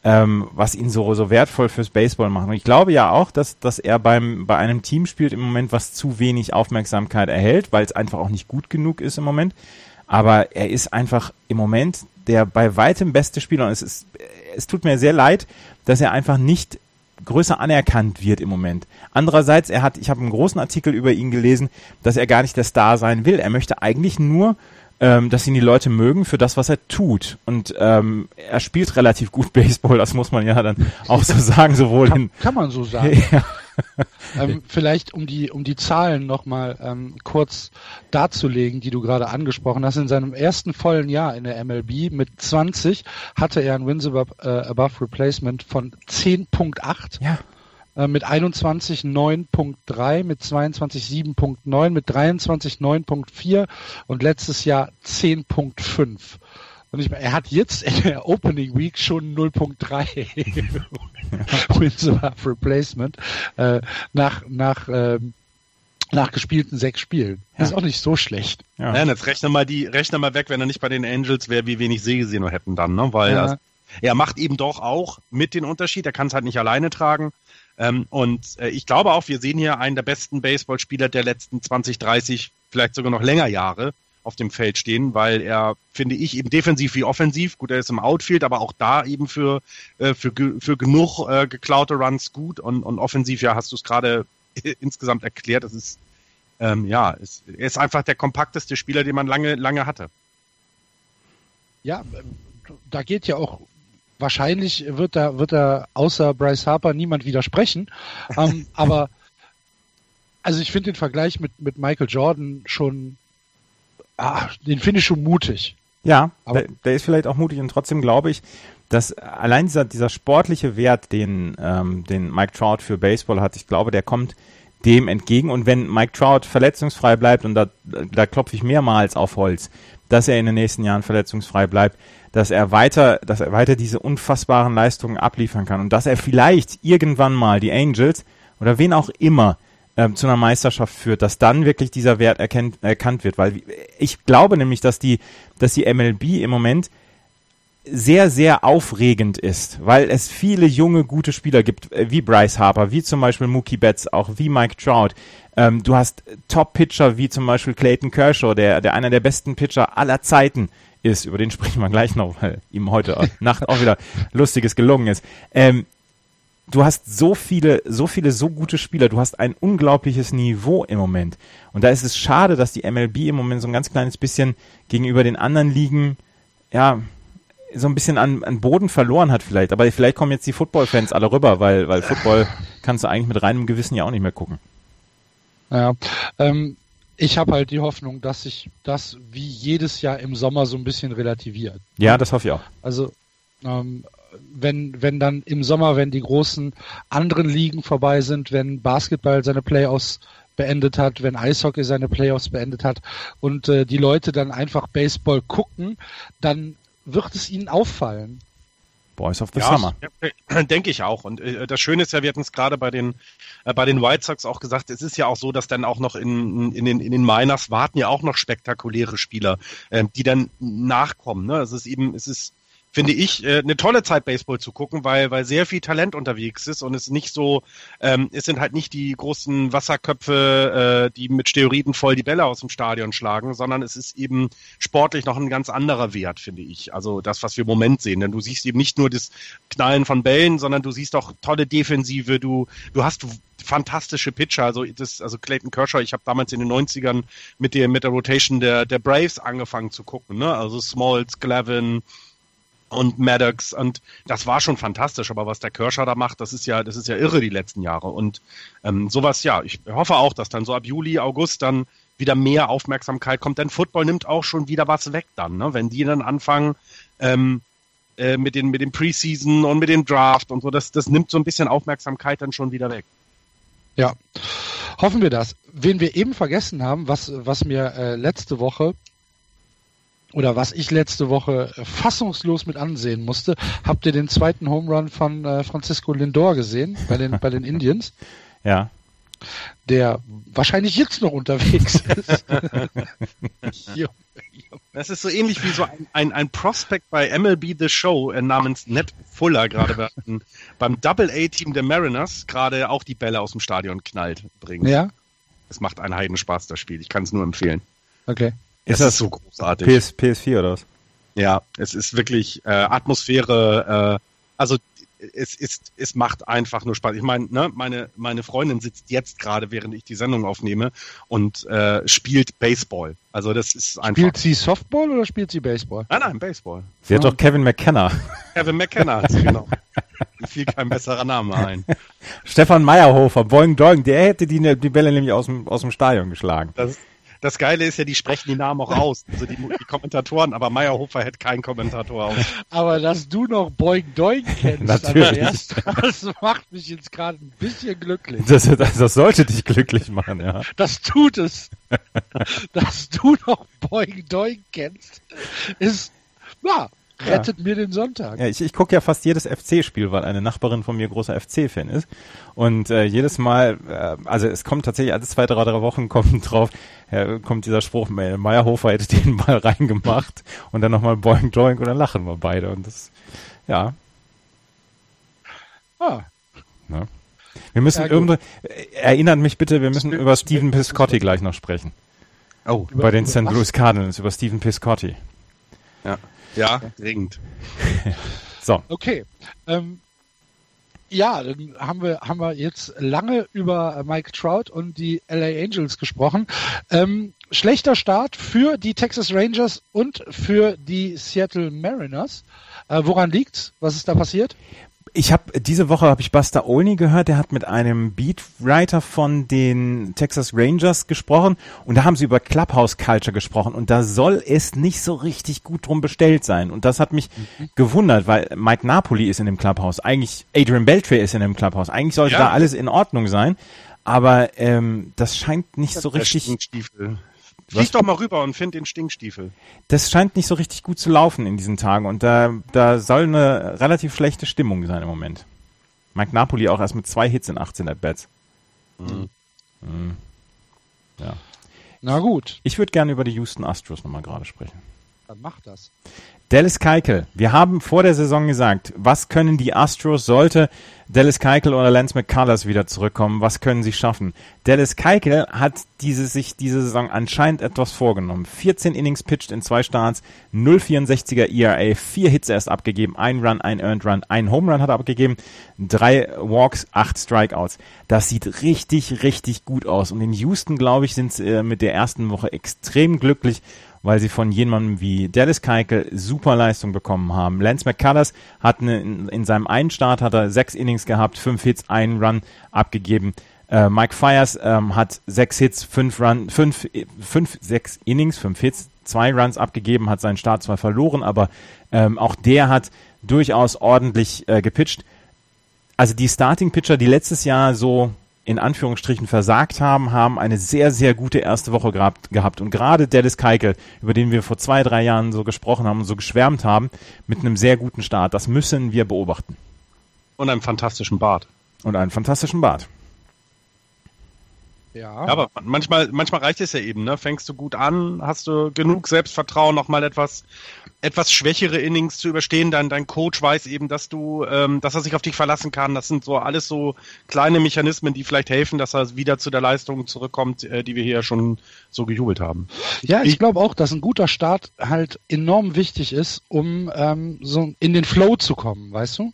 ähm, was ihn so, so wertvoll fürs Baseball macht. Und ich glaube ja auch, dass, dass er beim, bei einem Team spielt im Moment, was zu wenig Aufmerksamkeit erhält, weil es einfach auch nicht gut genug ist im Moment. Aber er ist einfach im Moment der bei weitem beste Spieler. Und es ist, es tut mir sehr leid, dass er einfach nicht größer anerkannt wird im Moment. Andererseits, er hat, ich habe einen großen Artikel über ihn gelesen, dass er gar nicht der Star sein will. Er möchte eigentlich nur ähm, dass ihn die Leute mögen für das, was er tut. Und ähm, er spielt relativ gut Baseball, das muss man ja dann auch so sagen, sowohl kann, in kann man so sagen. ja. ähm, vielleicht um die um die Zahlen nochmal ähm, kurz darzulegen, die du gerade angesprochen hast. In seinem ersten vollen Jahr in der MLB mit 20 hatte er ein Wins above, äh, above Replacement von 10.8. Ja. Äh, mit 21 9.3, mit 22 7.9, mit 23 9.4 und letztes Jahr 10.5. Und ich meine, er hat jetzt in der Opening Week schon 0.3 Wins above Replacement äh, nach nach ähm, nach gespielten sechs Spielen. Ja. ist auch nicht so schlecht. Ja. ja, jetzt rechne mal die, rechne mal weg, wenn er nicht bei den Angels wäre, wie wenig Sehgesehen hätten dann, ne? Weil ja. das, er macht eben doch auch mit den Unterschied. Er kann es halt nicht alleine tragen. Ähm, und äh, ich glaube auch, wir sehen hier einen der besten Baseballspieler der letzten 20, 30, vielleicht sogar noch länger Jahre auf dem Feld stehen, weil er, finde ich, eben defensiv wie offensiv, gut, er ist im Outfield, aber auch da eben für, äh, für, für genug äh, geklaute Runs gut und, und offensiv, ja, hast du es gerade insgesamt erklärt, das ist, ähm, ja, ist, er ist einfach der kompakteste Spieler, den man lange, lange hatte. Ja, da geht ja auch wahrscheinlich wird da, wird da außer Bryce Harper niemand widersprechen. ähm, aber also ich finde den Vergleich mit, mit Michael Jordan schon, ah, den finde ich schon mutig. Ja, aber der, der, ist vielleicht auch mutig und trotzdem glaube ich, dass allein dieser, dieser sportliche Wert, den, ähm, den Mike Trout für Baseball hat, ich glaube, der kommt dem entgegen. Und wenn Mike Trout verletzungsfrei bleibt, und da, da klopfe ich mehrmals auf Holz, dass er in den nächsten Jahren verletzungsfrei bleibt, dass er weiter, dass er weiter diese unfassbaren Leistungen abliefern kann und dass er vielleicht irgendwann mal die Angels oder wen auch immer ähm, zu einer Meisterschaft führt, dass dann wirklich dieser Wert erkennt, erkannt wird, weil ich glaube nämlich, dass die, dass die MLB im Moment sehr, sehr aufregend ist, weil es viele junge, gute Spieler gibt, äh, wie Bryce Harper, wie zum Beispiel Mookie Betts, auch wie Mike Trout. Ähm, du hast Top-Pitcher wie zum Beispiel Clayton Kershaw, der, der einer der besten Pitcher aller Zeiten ist. Über den sprechen wir gleich noch, weil ihm heute Nacht auch wieder Lustiges gelungen ist. Ähm, du hast so viele, so viele, so gute Spieler. Du hast ein unglaubliches Niveau im Moment. Und da ist es schade, dass die MLB im Moment so ein ganz kleines bisschen gegenüber den anderen Ligen, ja, so ein bisschen an, an Boden verloren hat vielleicht. Aber vielleicht kommen jetzt die Football-Fans alle rüber, weil, weil Football kannst du eigentlich mit reinem Gewissen ja auch nicht mehr gucken. Ja, ähm, ich habe halt die Hoffnung, dass sich das wie jedes Jahr im Sommer so ein bisschen relativiert. Ja, das hoffe ich auch. Also ähm, wenn, wenn dann im Sommer, wenn die großen anderen Ligen vorbei sind, wenn Basketball seine Playoffs beendet hat, wenn Eishockey seine Playoffs beendet hat und äh, die Leute dann einfach Baseball gucken, dann wird es ihnen auffallen. Boys of the ja, Summer. Denke ich auch. Und äh, das Schöne ist ja, wir hatten es gerade bei den äh, bei den White Sox auch gesagt, es ist ja auch so, dass dann auch noch in, in, den, in den Miners warten ja auch noch spektakuläre Spieler, äh, die dann nachkommen. Ne? Es ist eben, es ist finde ich, äh, eine tolle Zeit, Baseball zu gucken, weil, weil sehr viel Talent unterwegs ist und es nicht so, ähm, es sind halt nicht die großen Wasserköpfe, äh, die mit Steroiden voll die Bälle aus dem Stadion schlagen, sondern es ist eben sportlich noch ein ganz anderer Wert, finde ich. Also das, was wir im Moment sehen. Denn du siehst eben nicht nur das Knallen von Bällen, sondern du siehst auch tolle Defensive, du, du hast fantastische Pitcher. Also das, also Clayton Kershaw, ich habe damals in den 90ern mit der, mit der Rotation der, der Braves angefangen zu gucken, ne? Also Smalls, Glavin, und Maddox und das war schon fantastisch, aber was der Kershaw da macht, das ist ja, das ist ja irre die letzten Jahre und ähm, sowas, ja, ich hoffe auch, dass dann so ab Juli, August dann wieder mehr Aufmerksamkeit kommt, denn Football nimmt auch schon wieder was weg dann, ne? wenn die dann anfangen ähm, äh, mit den mit dem Preseason und mit dem Draft und so, das das nimmt so ein bisschen Aufmerksamkeit dann schon wieder weg. Ja, hoffen wir das. Wen wir eben vergessen haben, was was mir äh, letzte Woche oder was ich letzte Woche fassungslos mit ansehen musste, habt ihr den zweiten Home Run von äh, Francisco Lindor gesehen bei den, bei den Indians? Ja. Der wahrscheinlich jetzt noch unterwegs ist. das ist so ähnlich wie so ein, ein, ein Prospect bei MLB The Show äh, namens Ned Fuller, gerade beim Double-A-Team der Mariners, gerade auch die Bälle aus dem Stadion knallt bringt. Ja. Es macht einen Heidenspaß, das Spiel. Ich kann es nur empfehlen. Okay. Ist das, das so großartig? PS, PS4 oder was? Ja, es ist wirklich äh, Atmosphäre, äh, also es ist, es macht einfach nur Spaß. Ich meine, ne, meine, meine Freundin sitzt jetzt gerade, während ich die Sendung aufnehme und äh, spielt Baseball. Also das ist einfach. Spielt sie Softball oder spielt sie Baseball? Nein, nein, Baseball. Sie hat doch Kevin McKenna. Kevin McKenna, genau. Mir fiel kein besserer Name ein. Stefan Meyerhofer, Boing Doing, der hätte die, die Bälle nämlich aus dem, aus dem Stadion geschlagen. Das, das Geile ist ja, die sprechen die Namen auch aus, also die, die Kommentatoren, aber Meyerhofer hätte keinen Kommentator aus. Aber dass du noch Boing Doing kennst, Natürlich. das macht mich jetzt gerade ein bisschen glücklich. Das, das, das, sollte dich glücklich machen, ja. Das tut es. dass du noch Boing Doing kennst, ist, ja, rettet ja. mir den Sonntag. Ja, ich, ich gucke ja fast jedes FC-Spiel, weil eine Nachbarin von mir großer FC-Fan ist. Und äh, jedes Mal, äh, also es kommt tatsächlich alle zwei, drei, drei Wochen kommt drauf, äh, kommt dieser Spruch, Meyerhofer hätte den Ball reingemacht und dann nochmal Boing Doing und dann lachen wir beide. Und das, ja. Ah. Ne? Wir müssen ja, irgendwo, äh, erinnert mich bitte, wir müssen über Stephen Piscotti gleich noch sprechen. Oh, bei den St. Louis Cardinals, über Stephen Piscotti. Ja. Ja, dringend. so. Okay. Ähm, ja, dann haben wir, haben wir jetzt lange über Mike Trout und die LA Angels gesprochen. Ähm, schlechter Start für die Texas Rangers und für die Seattle Mariners. Äh, woran liegt's? Was ist da passiert? Ich habe diese Woche habe ich Buster Olney gehört, der hat mit einem Beatwriter von den Texas Rangers gesprochen und da haben sie über Clubhouse Culture gesprochen und da soll es nicht so richtig gut drum bestellt sein und das hat mich mhm. gewundert, weil Mike Napoli ist in dem Clubhouse, eigentlich Adrian Beltre ist in dem Clubhouse, eigentlich sollte ja. da alles in Ordnung sein, aber ähm, das scheint nicht das so richtig. Flieg doch mal rüber und find den Stinkstiefel. Das scheint nicht so richtig gut zu laufen in diesen Tagen und da, da soll eine relativ schlechte Stimmung sein im Moment. Mike Napoli auch erst mit zwei Hits in 18 At-Bats. Mhm. Mhm. Ja. Na gut. Ich würde gerne über die Houston Astros nochmal gerade sprechen. Dann mach das. Dallas Keikel. Wir haben vor der Saison gesagt, was können die Astros, sollte Dallas Keikel oder Lance McCullers wieder zurückkommen, was können sie schaffen? Dallas Keikel hat diese, sich diese Saison anscheinend etwas vorgenommen. 14 Innings pitched in zwei Starts, 0,64er ERA, vier Hits erst abgegeben, ein Run, ein Earned Run, ein Home Run hat er abgegeben, drei Walks, acht Strikeouts. Das sieht richtig, richtig gut aus. Und in Houston, glaube ich, sind sie äh, mit der ersten Woche extrem glücklich, weil sie von jemandem wie Dallas Keikel super Leistung bekommen haben. Lance McCullers hat eine, in, in, seinem einen Start hat er sechs Innings gehabt, fünf Hits, einen Run abgegeben. Äh, Mike Fires ähm, hat sechs Hits, fünf Run, fünf, fünf, sechs Innings, fünf Hits, zwei Runs abgegeben, hat seinen Start zwar verloren, aber ähm, auch der hat durchaus ordentlich äh, gepitcht. Also die Starting Pitcher, die letztes Jahr so in Anführungsstrichen versagt haben, haben eine sehr, sehr gute erste Woche gehabt. gehabt. Und gerade Dallas Keikel, über den wir vor zwei, drei Jahren so gesprochen haben und so geschwärmt haben, mit einem sehr guten Start. Das müssen wir beobachten. Und einem fantastischen Bart. Und einen fantastischen Bart. Ja. ja. aber manchmal, manchmal reicht es ja eben, ne? Fängst du gut an, hast du genug Selbstvertrauen, nochmal etwas etwas schwächere Innings zu überstehen. Dein, dein Coach weiß eben, dass du, ähm, dass er sich auf dich verlassen kann. Das sind so alles so kleine Mechanismen, die vielleicht helfen, dass er wieder zu der Leistung zurückkommt, äh, die wir hier schon so gejubelt haben. Ja, ich, ich glaube auch, dass ein guter Start halt enorm wichtig ist, um ähm, so in den Flow zu kommen, weißt du?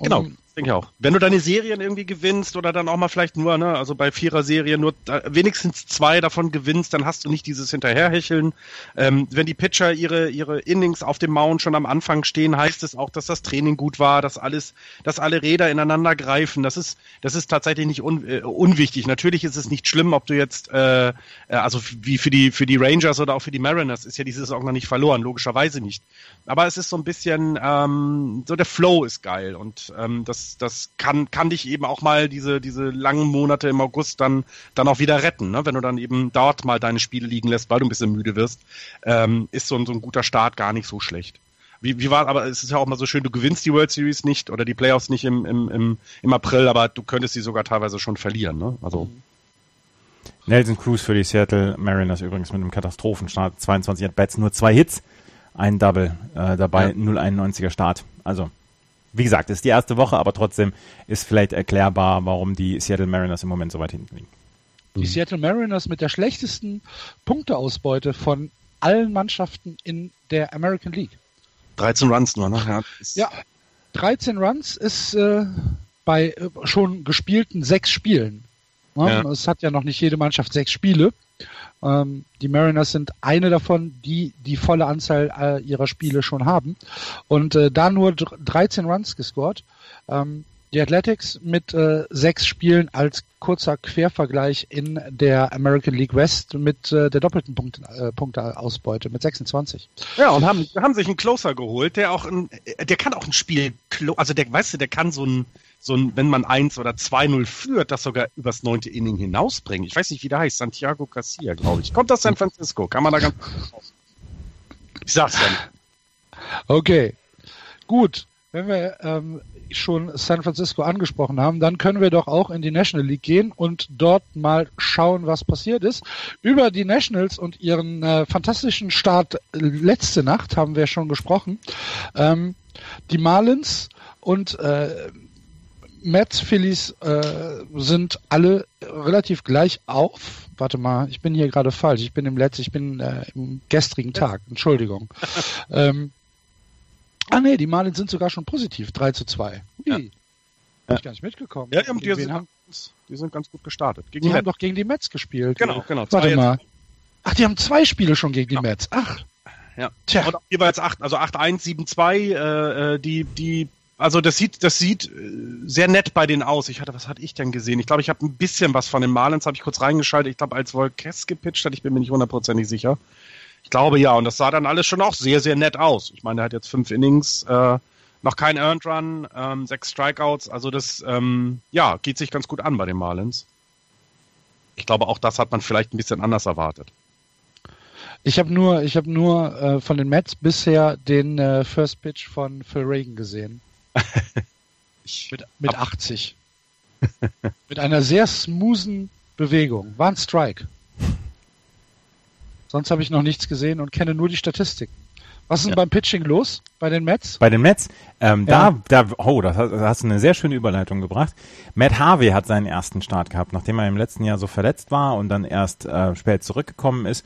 Genau. Um, denke auch. Wenn du deine Serien irgendwie gewinnst oder dann auch mal vielleicht nur, ne, also bei Vierer-Serien nur da, wenigstens zwei davon gewinnst, dann hast du nicht dieses Hinterherhecheln. Ähm, wenn die Pitcher ihre, ihre Innings auf dem Mount schon am Anfang stehen, heißt es auch, dass das Training gut war, dass alles, dass alle Räder ineinander greifen. Das ist, das ist tatsächlich nicht un, äh, unwichtig. Natürlich ist es nicht schlimm, ob du jetzt, äh, äh also wie für die, für die Rangers oder auch für die Mariners ist ja diese Saison noch nicht verloren, logischerweise nicht. Aber es ist so ein bisschen, ähm, so der Flow ist geil und ähm, das das, kann, kann dich eben auch mal diese, diese langen Monate im August dann, dann auch wieder retten, ne? wenn du dann eben dort mal deine Spiele liegen lässt, weil du ein bisschen müde wirst, ähm, ist so ein, so ein guter Start gar nicht so schlecht. Wie, wie war, aber es ist ja auch mal so schön, du gewinnst die World Series nicht oder die Playoffs nicht im, im, im, im April, aber du könntest sie sogar teilweise schon verlieren, ne? Also. Nelson Cruz für die Seattle Mariners übrigens mit einem Katastrophenstart, 22 At-Bats, nur zwei Hits, ein Double äh, dabei, ja. 0,91er Start. Also wie gesagt, ist die erste Woche, aber trotzdem ist vielleicht erklärbar, warum die Seattle Mariners im Moment so weit hinten liegen. Die Seattle Mariners mit der schlechtesten Punkteausbeute von allen Mannschaften in der American League. 13 Runs nur, ne? Ja, ja 13 Runs ist äh, bei äh, schon gespielten sechs Spielen. Ne? Ja. Es hat ja noch nicht jede Mannschaft sechs Spiele. Ähm, die Mariners sind eine davon, die die volle Anzahl äh, ihrer Spiele schon haben. Und äh, da nur 13 Runs gescored. Ähm, die Athletics mit äh, sechs Spielen als kurzer Quervergleich in der American League West mit äh, der doppelten Punkt, äh, Punkteausbeute mit 26. Ja, und haben, haben sich einen Closer geholt, der auch ein, der kann auch ein Spiel, also der, weißt du, der kann so ein, so ein, wenn man 1 oder 2-0 führt, das sogar übers neunte Inning hinausbringen. Ich weiß nicht, wie der heißt. Santiago Garcia, glaube ich. Kommt aus San Francisco. Kann man da ganz. Ich sag's dann. Okay. Gut. Wenn wir ähm, schon San Francisco angesprochen haben, dann können wir doch auch in die National League gehen und dort mal schauen, was passiert ist. Über die Nationals und ihren äh, fantastischen Start letzte Nacht haben wir schon gesprochen. Ähm, die Marlins und äh, Mets, Phillies äh, sind alle relativ gleich auf. Warte mal, ich bin hier gerade falsch. Ich bin im letzten, ich bin äh, im gestrigen Tag. Entschuldigung. ähm, ah nee, die Marlins sind sogar schon positiv. 3 zu 2. Ui. Ja. Hab ich gar nicht mitgekommen. Ja, die, sind, haben, die sind ganz gut gestartet. Gegen die, die haben doch gegen die Mets gespielt. Genau, genau. Warte mal. Ach, die haben zwei Spiele schon gegen die ja. Mets. Ach. Ja. Tja. Und jeweils 8, also 8-1, 7-2, äh, äh, die, die also das sieht, das sieht äh, sehr nett bei denen aus. Ich hatte, was hatte ich denn gesehen? Ich glaube, ich habe ein bisschen was von den Marlins, habe ich kurz reingeschaltet. Ich glaube, als Volkes gepitcht hat, ich bin mir nicht hundertprozentig sicher. Ich glaube ja, und das sah dann alles schon auch sehr, sehr nett aus. Ich meine, er hat jetzt fünf Innings, äh, noch kein Earned Run, ähm, sechs Strikeouts. Also das, ähm, ja, geht sich ganz gut an bei den Marlins. Ich glaube, auch das hat man vielleicht ein bisschen anders erwartet. Ich habe nur, ich habe nur äh, von den Mets bisher den äh, First Pitch von Phil Reagan gesehen. Mit, mit 80. mit einer sehr smoothen Bewegung. War ein Strike. Sonst habe ich noch nichts gesehen und kenne nur die Statistiken. Was ist denn ja. beim Pitching los bei den Mets? Bei den Mets, ähm, ja. da, da, oh, das hast, das hast du eine sehr schöne Überleitung gebracht. Matt Harvey hat seinen ersten Start gehabt, nachdem er im letzten Jahr so verletzt war und dann erst äh, spät zurückgekommen ist.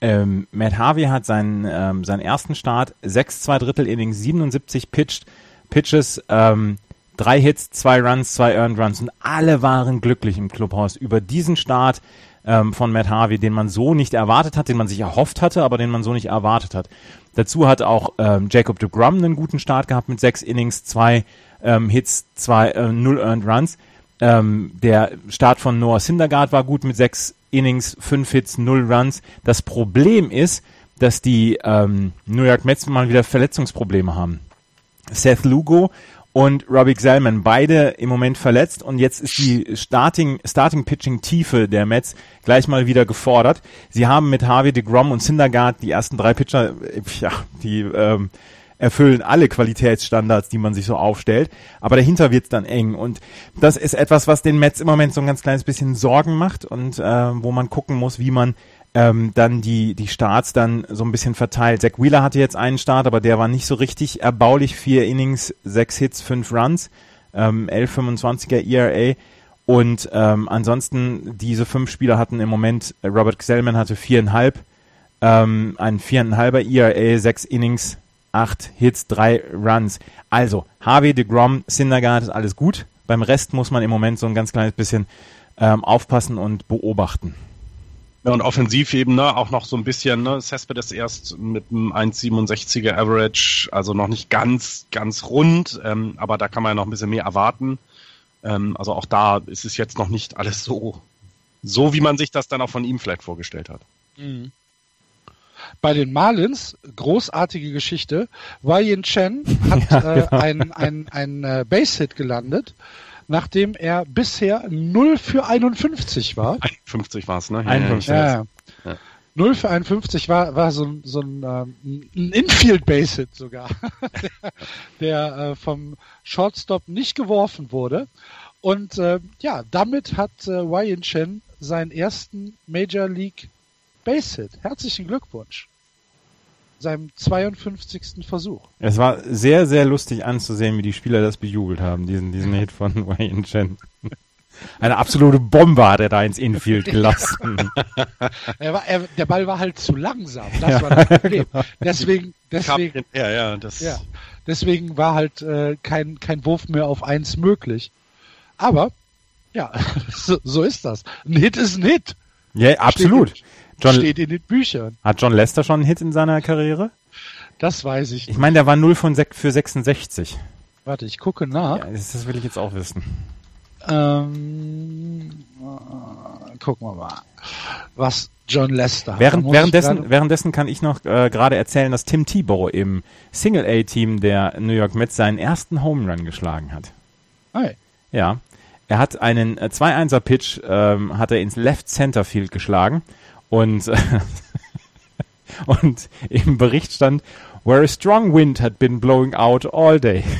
Ähm, Matt Harvey hat seinen, ähm, seinen ersten Start, 6 2 Drittel Innings, 77 pitched, Pitches, ähm, drei Hits, zwei Runs, zwei Earned Runs und alle waren glücklich im Clubhaus über diesen Start ähm, von Matt Harvey, den man so nicht erwartet hat, den man sich erhofft hatte, aber den man so nicht erwartet hat. Dazu hat auch ähm, Jacob de Grum einen guten Start gehabt mit sechs Innings, zwei ähm, Hits, zwei äh, null Earned Runs. Ähm, der Start von Noah Syndergaard war gut mit sechs Innings, fünf Hits, null Runs. Das Problem ist, dass die ähm, New York Mets mal wieder Verletzungsprobleme haben. Seth Lugo und Robbie Zellman, beide im Moment verletzt und jetzt ist die Starting, Starting Pitching Tiefe der Mets gleich mal wieder gefordert. Sie haben mit Harvey de Grom und Syndergaard die ersten drei Pitcher, ja, die ähm, erfüllen alle Qualitätsstandards, die man sich so aufstellt. Aber dahinter wird's dann eng. Und das ist etwas, was den Mets im Moment so ein ganz kleines bisschen Sorgen macht und äh, wo man gucken muss, wie man ähm, dann die, die Starts dann so ein bisschen verteilt. Zach Wheeler hatte jetzt einen Start, aber der war nicht so richtig erbaulich. Vier Innings, sechs Hits, fünf Runs, ähm, 11,25er ERA. Und ähm, ansonsten, diese fünf Spieler hatten im Moment, Robert Xellman hatte viereinhalb, ähm, ein viereinhalber ERA, sechs Innings, acht Hits, drei Runs. Also, Harvey, DeGrom, Syndergaard ist alles gut. Beim Rest muss man im Moment so ein ganz kleines bisschen ähm, aufpassen und beobachten. Ja, und offensiv eben ne, auch noch so ein bisschen, ne, Cespedes erst mit einem 1,67er Average, also noch nicht ganz, ganz rund, ähm, aber da kann man ja noch ein bisschen mehr erwarten. Ähm, also auch da ist es jetzt noch nicht alles so, so wie man sich das dann auch von ihm vielleicht vorgestellt hat. Mhm. Bei den Marlins, großartige Geschichte, Wei Yin Chen hat ja, äh, genau. ein, ein, ein äh, Base-Hit gelandet nachdem er bisher 0 für 51 war. 51 war es, ne? 51. Ja, ja. 0 für 51 war, war so, ein, so ein, ähm, ein Infield-Base-Hit sogar, der, der äh, vom Shortstop nicht geworfen wurde. Und äh, ja, damit hat äh, Wei Chen seinen ersten Major League Base-Hit. Herzlichen Glückwunsch seinem 52. Versuch. Es war sehr, sehr lustig anzusehen, wie die Spieler das bejubelt haben, diesen, diesen Hit von Wayne Chen. Eine absolute Bombe hat er da ins Infield gelassen. er war, er, der Ball war halt zu langsam. Das ja, war das Problem. Genau. Deswegen, deswegen, ja, ja, das ja, deswegen war halt äh, kein, kein Wurf mehr auf eins möglich. Aber, ja, so, so ist das. Ein Hit ist ein Hit. Ja, absolut. Steht, John, steht in den Büchern. Hat John Lester schon einen Hit in seiner Karriere? Das weiß ich nicht. Ich meine, der war 0 von 6 für 66. Warte, ich gucke nach. Ja, das will ich jetzt auch wissen. Ähm, äh, gucken wir mal, was John Lester hat. Während, währenddessen, währenddessen kann ich noch äh, gerade erzählen, dass Tim Tebow im Single-A-Team der New York Mets seinen ersten Home Run geschlagen hat. Hey. Ja. Er hat einen äh, 2-1er-Pitch ähm, hat er ins Left Center Field geschlagen und, und im Bericht stand, where a strong wind had been blowing out all day.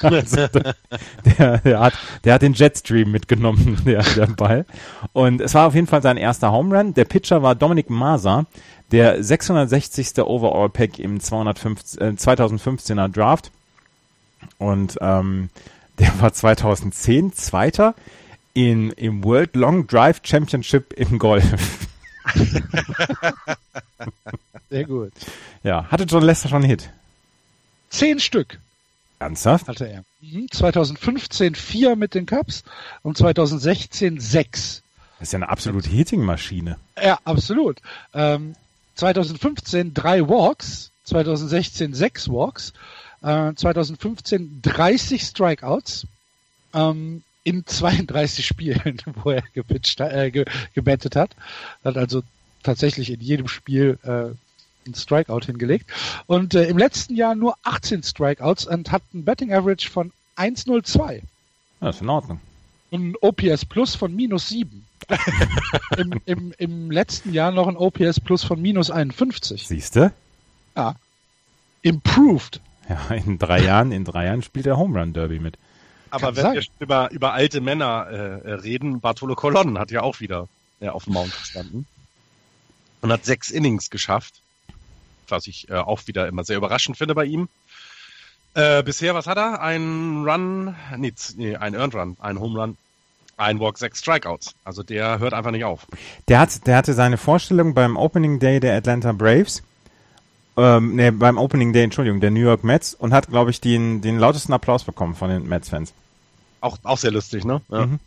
Also, der, der, hat, der hat den Jetstream mitgenommen, der, der Ball. Und es war auf jeden Fall sein erster Home Run. Der Pitcher war Dominic Masa, der 660. Overall Pack im 215, äh, 2015er Draft. Und ähm, der war 2010 Zweiter in, im World Long Drive Championship im Golf. Sehr gut. Ja, hatte John Lester schon einen Hit? Zehn Stück. Ernsthaft? Hatte er. 2015 mhm. vier mit den Cups und 2016 sechs. Das ist ja eine absolute Hitting-Maschine. Ja, absolut. Ähm, 2015 drei Walks, 2016 sechs Walks. Äh, 2015 30 Strikeouts ähm, in 32 Spielen, wo er gepitcht, äh, ge gebettet hat. Hat also tatsächlich in jedem Spiel äh, ein Strikeout hingelegt. Und äh, im letzten Jahr nur 18 Strikeouts und hat ein Betting Average von 1,02. Das ist in Ordnung. Und ein OPS Plus von minus 7. Im, im, Im letzten Jahr noch ein OPS Plus von minus 51. Siehst du? Ja. Improved. Ja, in drei Jahren, in drei Jahren spielt er Home Run Derby mit. Aber wenn sein. wir über, über alte Männer äh, reden, Bartolo Colon hat ja auch wieder äh, auf dem Mount gestanden und hat sechs Innings geschafft, was ich äh, auch wieder immer sehr überraschend finde bei ihm. Äh, bisher, was hat er? Ein Run, nee, ein Earned Run, ein Home Run, ein Walk, sechs Strikeouts. Also der hört einfach nicht auf. Der, hat, der hatte seine Vorstellung beim Opening Day der Atlanta Braves, ähm, nee, beim Opening Day, Entschuldigung, der New York Mets und hat, glaube ich, den, den lautesten Applaus bekommen von den Mets-Fans. Auch, auch sehr lustig, ne? Ja. Mhm.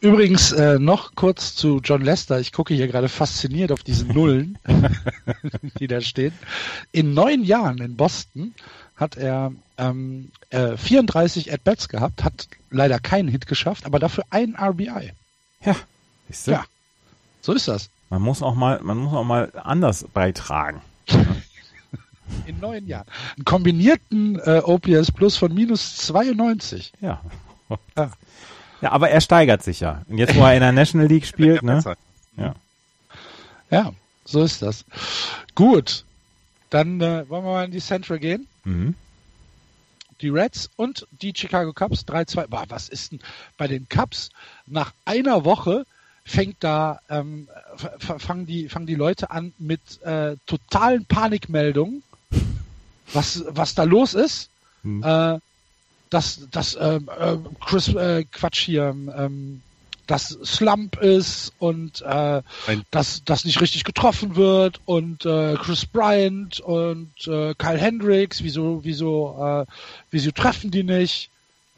Übrigens äh, noch kurz zu John Lester. Ich gucke hier gerade fasziniert auf diese Nullen, die da stehen. In neun Jahren in Boston hat er ähm, äh, 34 At-Bats gehabt, hat leider keinen Hit geschafft, aber dafür ein RBI. Ja, siehst du? Ja. So ist das. Man muss auch mal, man muss auch mal anders beitragen. In neun Jahren. Einen kombinierten äh, OPS Plus von minus 92. Ja. Ja. Ja, aber er steigert sich ja. Und jetzt, wo er in der National League spielt, ne? Ja. Ja, so ist das. Gut. Dann äh, wollen wir mal in die Central gehen. Mhm. die Reds und die Chicago Cubs 3-2. Boah, was ist denn bei den Cubs? Nach einer Woche fängt da, ähm, fangen, die, fangen die Leute an mit äh, totalen Panikmeldungen, was, was da los ist. Hm. Äh, dass, dass ähm, äh, Chris, äh, Quatsch hier, ähm, dass Slump ist und äh, Ein- dass das nicht richtig getroffen wird und äh, Chris Bryant und äh, Kyle Hendricks, wieso, wieso, äh, wieso treffen die nicht?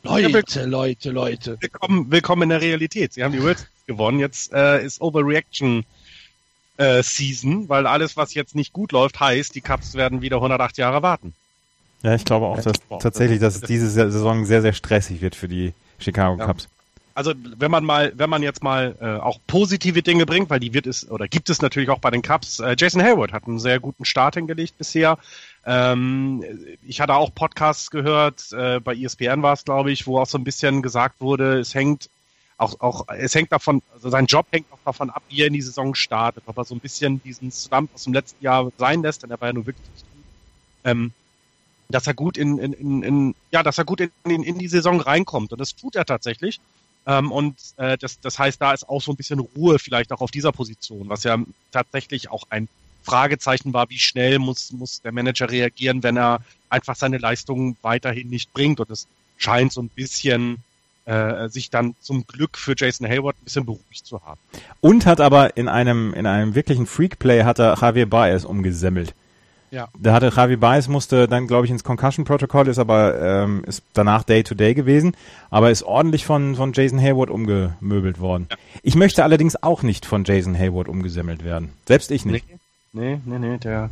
Leute, Leute, Leute. Willkommen, willkommen in der Realität. Sie haben die World Series gewonnen. Jetzt äh, ist Overreaction äh, Season, weil alles, was jetzt nicht gut läuft, heißt, die Cubs werden wieder 108 Jahre warten. Ja, ich glaube auch, dass tatsächlich, dass es diese Saison sehr, sehr stressig wird für die Chicago Ja. Cubs. Also wenn man mal, wenn man jetzt mal äh, auch positive Dinge bringt, weil die wird es oder gibt es natürlich auch bei den Cubs. Äh, Jason Hayward hat einen sehr guten Start hingelegt bisher. Ähm, ich hatte auch Podcasts gehört, äh, bei ESPN war es, glaube ich, wo auch so ein bisschen gesagt wurde, es hängt auch, auch, es hängt davon, also sein Job hängt auch davon ab, wie er in die Saison startet, ob er so ein bisschen diesen Slump aus dem letzten Jahr sein lässt, denn er war ja nur wirklich gut. Ähm, dass er gut in, in, in, in ja, dass er gut in, in, in die Saison reinkommt. Und das tut er tatsächlich. Ähm, und äh, das, das heißt, da ist auch so ein bisschen Ruhe vielleicht auch auf dieser Position, was ja tatsächlich auch ein Fragezeichen war, wie schnell muss, muss der Manager reagieren, wenn er einfach seine Leistungen weiterhin nicht bringt. Und es scheint so ein bisschen äh, sich dann zum Glück für Jason Hayward ein bisschen beruhigt zu haben. Und hat aber in einem, in einem wirklichen Freak-Play hat er Javier Baez umgesemmelt. Ja. Da hatte Javi Baez musste dann, glaube ich, ins Concussion-Protokoll, ist aber ähm, ist danach Day-to-Day gewesen, aber ist ordentlich von, von Jason Hayward umgemöbelt worden. Ich möchte allerdings auch nicht von Jason Hayward umgesemmelt werden. Selbst ich nicht. Nee, nee, nee, der.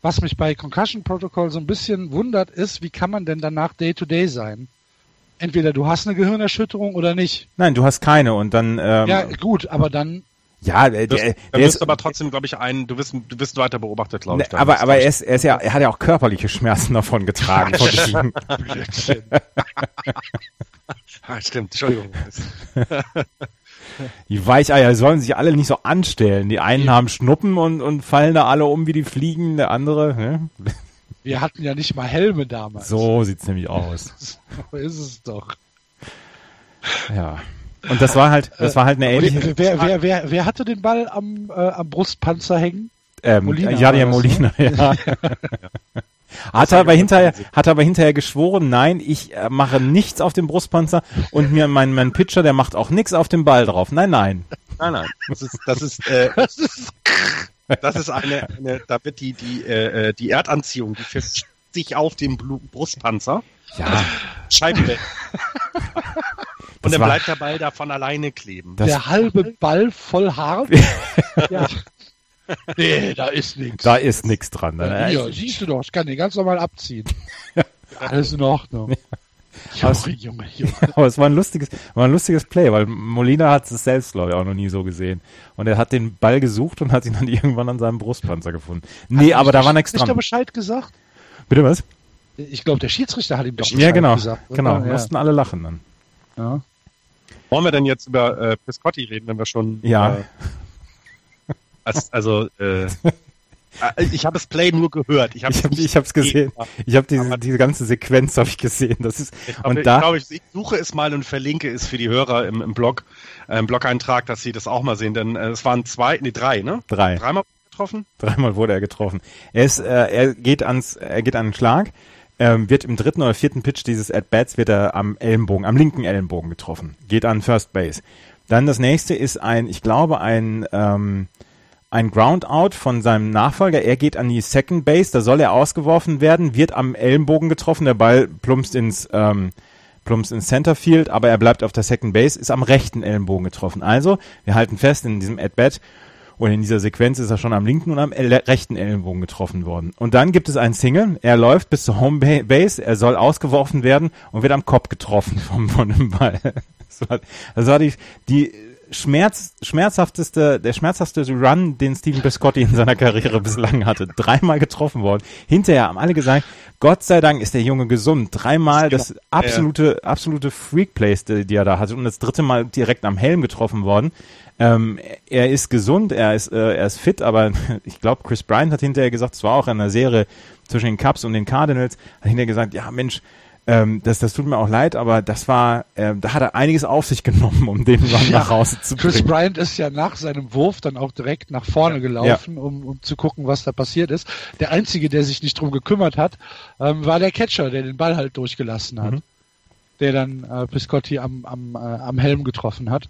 Was mich bei Concussion Protocol so ein bisschen wundert, ist, wie kann man denn danach Day-to-Day sein? Entweder du hast eine Gehirnerschütterung oder nicht. Nein, du hast keine und dann ähm, Ja, gut, aber dann, ja, der, Du der, wirst, der du wirst ist, aber trotzdem, glaube ich, ein, du wirst, du wirst weiter beobachtet, glaube ich. ne, aber aber er ist, er ist ja, er hat ja auch körperliche Schmerzen davon getragen. von diesem- Ah, stimmt, Entschuldigung. Die Weicheier sollen sich alle nicht so anstellen. Die einen haben Schnuppen und, und fallen da alle um wie die Fliegen, der andere. Ne? Wir hatten ja nicht mal Helme damals. So sieht's nämlich aus. So ist es doch. Ja. Und das war halt, das war halt eine ähnliche. Wer, wer, wer, wer, wer hatte den Ball am, äh, am Brustpanzer hängen? Ähm, Molina war das, Molina, ja. Hat er aber hinterher, hat er aber hinterher geschworen, nein, ich äh, mache nichts auf dem Brustpanzer und mir mein, mein Pitcher, der macht auch nichts auf dem Ball drauf. Nein, nein. Nein, nein. Das ist, das ist, äh, Das ist das ist eine, eine, da wird die, die, äh, äh, die Erdanziehung, die fest sich auf dem Blu Brustpanzer. Ja, Scheibenwelt. Und dann war- bleibt der Ball da von alleine kleben. der halbe Ball voll Haar. ja. nee, da ist nichts. Da ist nichts dran. Ja, hier, siehst du doch, ich kann den ganz normal abziehen. Alles in Ordnung. Junge, Junge, Junge. Aber es war ein lustiges, war ein lustiges Play, weil Molina hat es selbst, glaube ich, auch noch nie so gesehen. Und er hat den Ball gesucht und hat ihn dann irgendwann an seinem Brustpanzer gefunden. Nee, aber da war nichts dran. Hat der Bescheid gesagt? Bitte was? Ich glaube, der Schiedsrichter hat ihm doch Bescheid ja, genau, gesagt. Oder? Genau, ja. mussten alle lachen dann. Ja. Wollen wir denn jetzt über äh, Piscotti reden, wenn wir schon... Ja. Äh, also, Äh, ich habe das Play nur gehört. Ich habe es ich hab, gesehen. Ich habe diese, diese ganze Sequenz habe ich gesehen. Das ist ich glaube, und da, ich, glaub, ich, ich, suche es mal und verlinke es für die Hörer im, im Blog, äh, im Blog-Eintrag, dass sie das auch mal sehen. Denn äh, es waren zwei, nee drei, ne? Drei. Dreimal getroffen. Dreimal wurde er getroffen. Er ist, äh, er geht ans, er geht an den Schlag. Ähm, wird im dritten oder vierten Pitch dieses At-Bats wird er am Ellenbogen, am linken Ellenbogen getroffen. Geht an First Base. Dann das nächste ist ein, ich glaube, ein ähm, ein Groundout von seinem Nachfolger. Er geht an die Second Base, da soll er ausgeworfen werden, wird am Ellenbogen getroffen, der Ball plumpst ins, ähm, plumpst ins Centerfield, aber er bleibt auf der Second Base, ist am rechten Ellenbogen getroffen. Also, wir halten fest, in diesem At-Bat und in dieser Sequenz ist er schon am linken und am rechten Ellenbogen getroffen worden. Und dann gibt es einen Single, er läuft bis zur Home Base, er soll ausgeworfen werden und wird am Kopf getroffen von, von dem Ball. Das war, das war die, die Schmerz, schmerzhafteste, der schmerzhafteste Run, den Steven Biscotti in seiner Karriere bislang hatte. Dreimal getroffen worden. Hinterher haben alle gesagt, Gott sei Dank ist der Junge gesund. Dreimal das absolute, absolute Freak-Plays, die er da hatte. Und das dritte Mal direkt am Helm getroffen worden. Ähm, er ist gesund, er ist, äh, er ist fit, aber ich glaube, Chris Bryant hat hinterher gesagt, es war auch in der Serie zwischen den Cubs und den Cardinals, hat hinterher gesagt, ja Mensch, ähm, das, das tut mir auch leid, aber das war, äh, da hat er einiges auf sich genommen, um den Run ja, nach Hause zu bringen. Chris Bryant ist ja nach seinem Wurf dann auch direkt nach vorne gelaufen, ja. um, um zu gucken, was da passiert ist. Der einzige, der sich nicht drum gekümmert hat, ähm, war der Catcher, der den Ball halt durchgelassen hat, mhm. der dann äh, Piscotti am, am, äh, am Helm getroffen hat.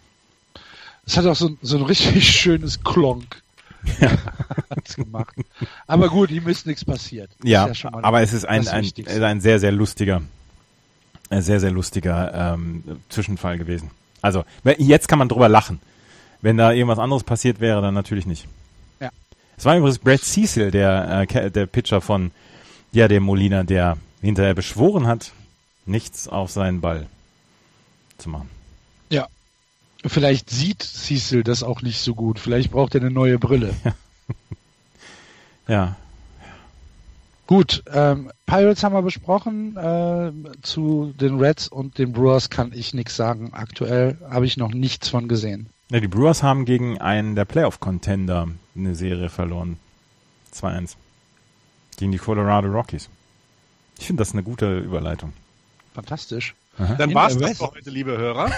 Es hat auch so, so ein richtig schönes Klonk. Ja. hat's gemacht. Aber gut, ihm ist nichts passiert. Ja, ja aber es ist ein, ein, ein sehr, sehr lustiger sehr, sehr lustiger ähm, Zwischenfall gewesen. Also, jetzt kann man drüber lachen. Wenn da irgendwas anderes passiert wäre, dann natürlich nicht. Ja. Es war übrigens Brad Cecil, der, äh, der Pitcher von ja, dem Molina, der hinterher beschworen hat, nichts auf seinen Ball zu machen. Ja. Vielleicht sieht Cecil das auch nicht so gut. Vielleicht braucht er eine neue Brille. Ja. ja. Gut, ähm, Pirates haben wir besprochen. Äh, zu den Reds und den Brewers kann ich nichts sagen. Aktuell habe ich noch nichts von gesehen. Ja, die Brewers haben gegen einen der Playoff-Contender eine Serie verloren. 2-1. Gegen die Colorado Rockies. Ich finde das eine gute Überleitung. Fantastisch. Aha. Dann war's das für heute, liebe Hörer.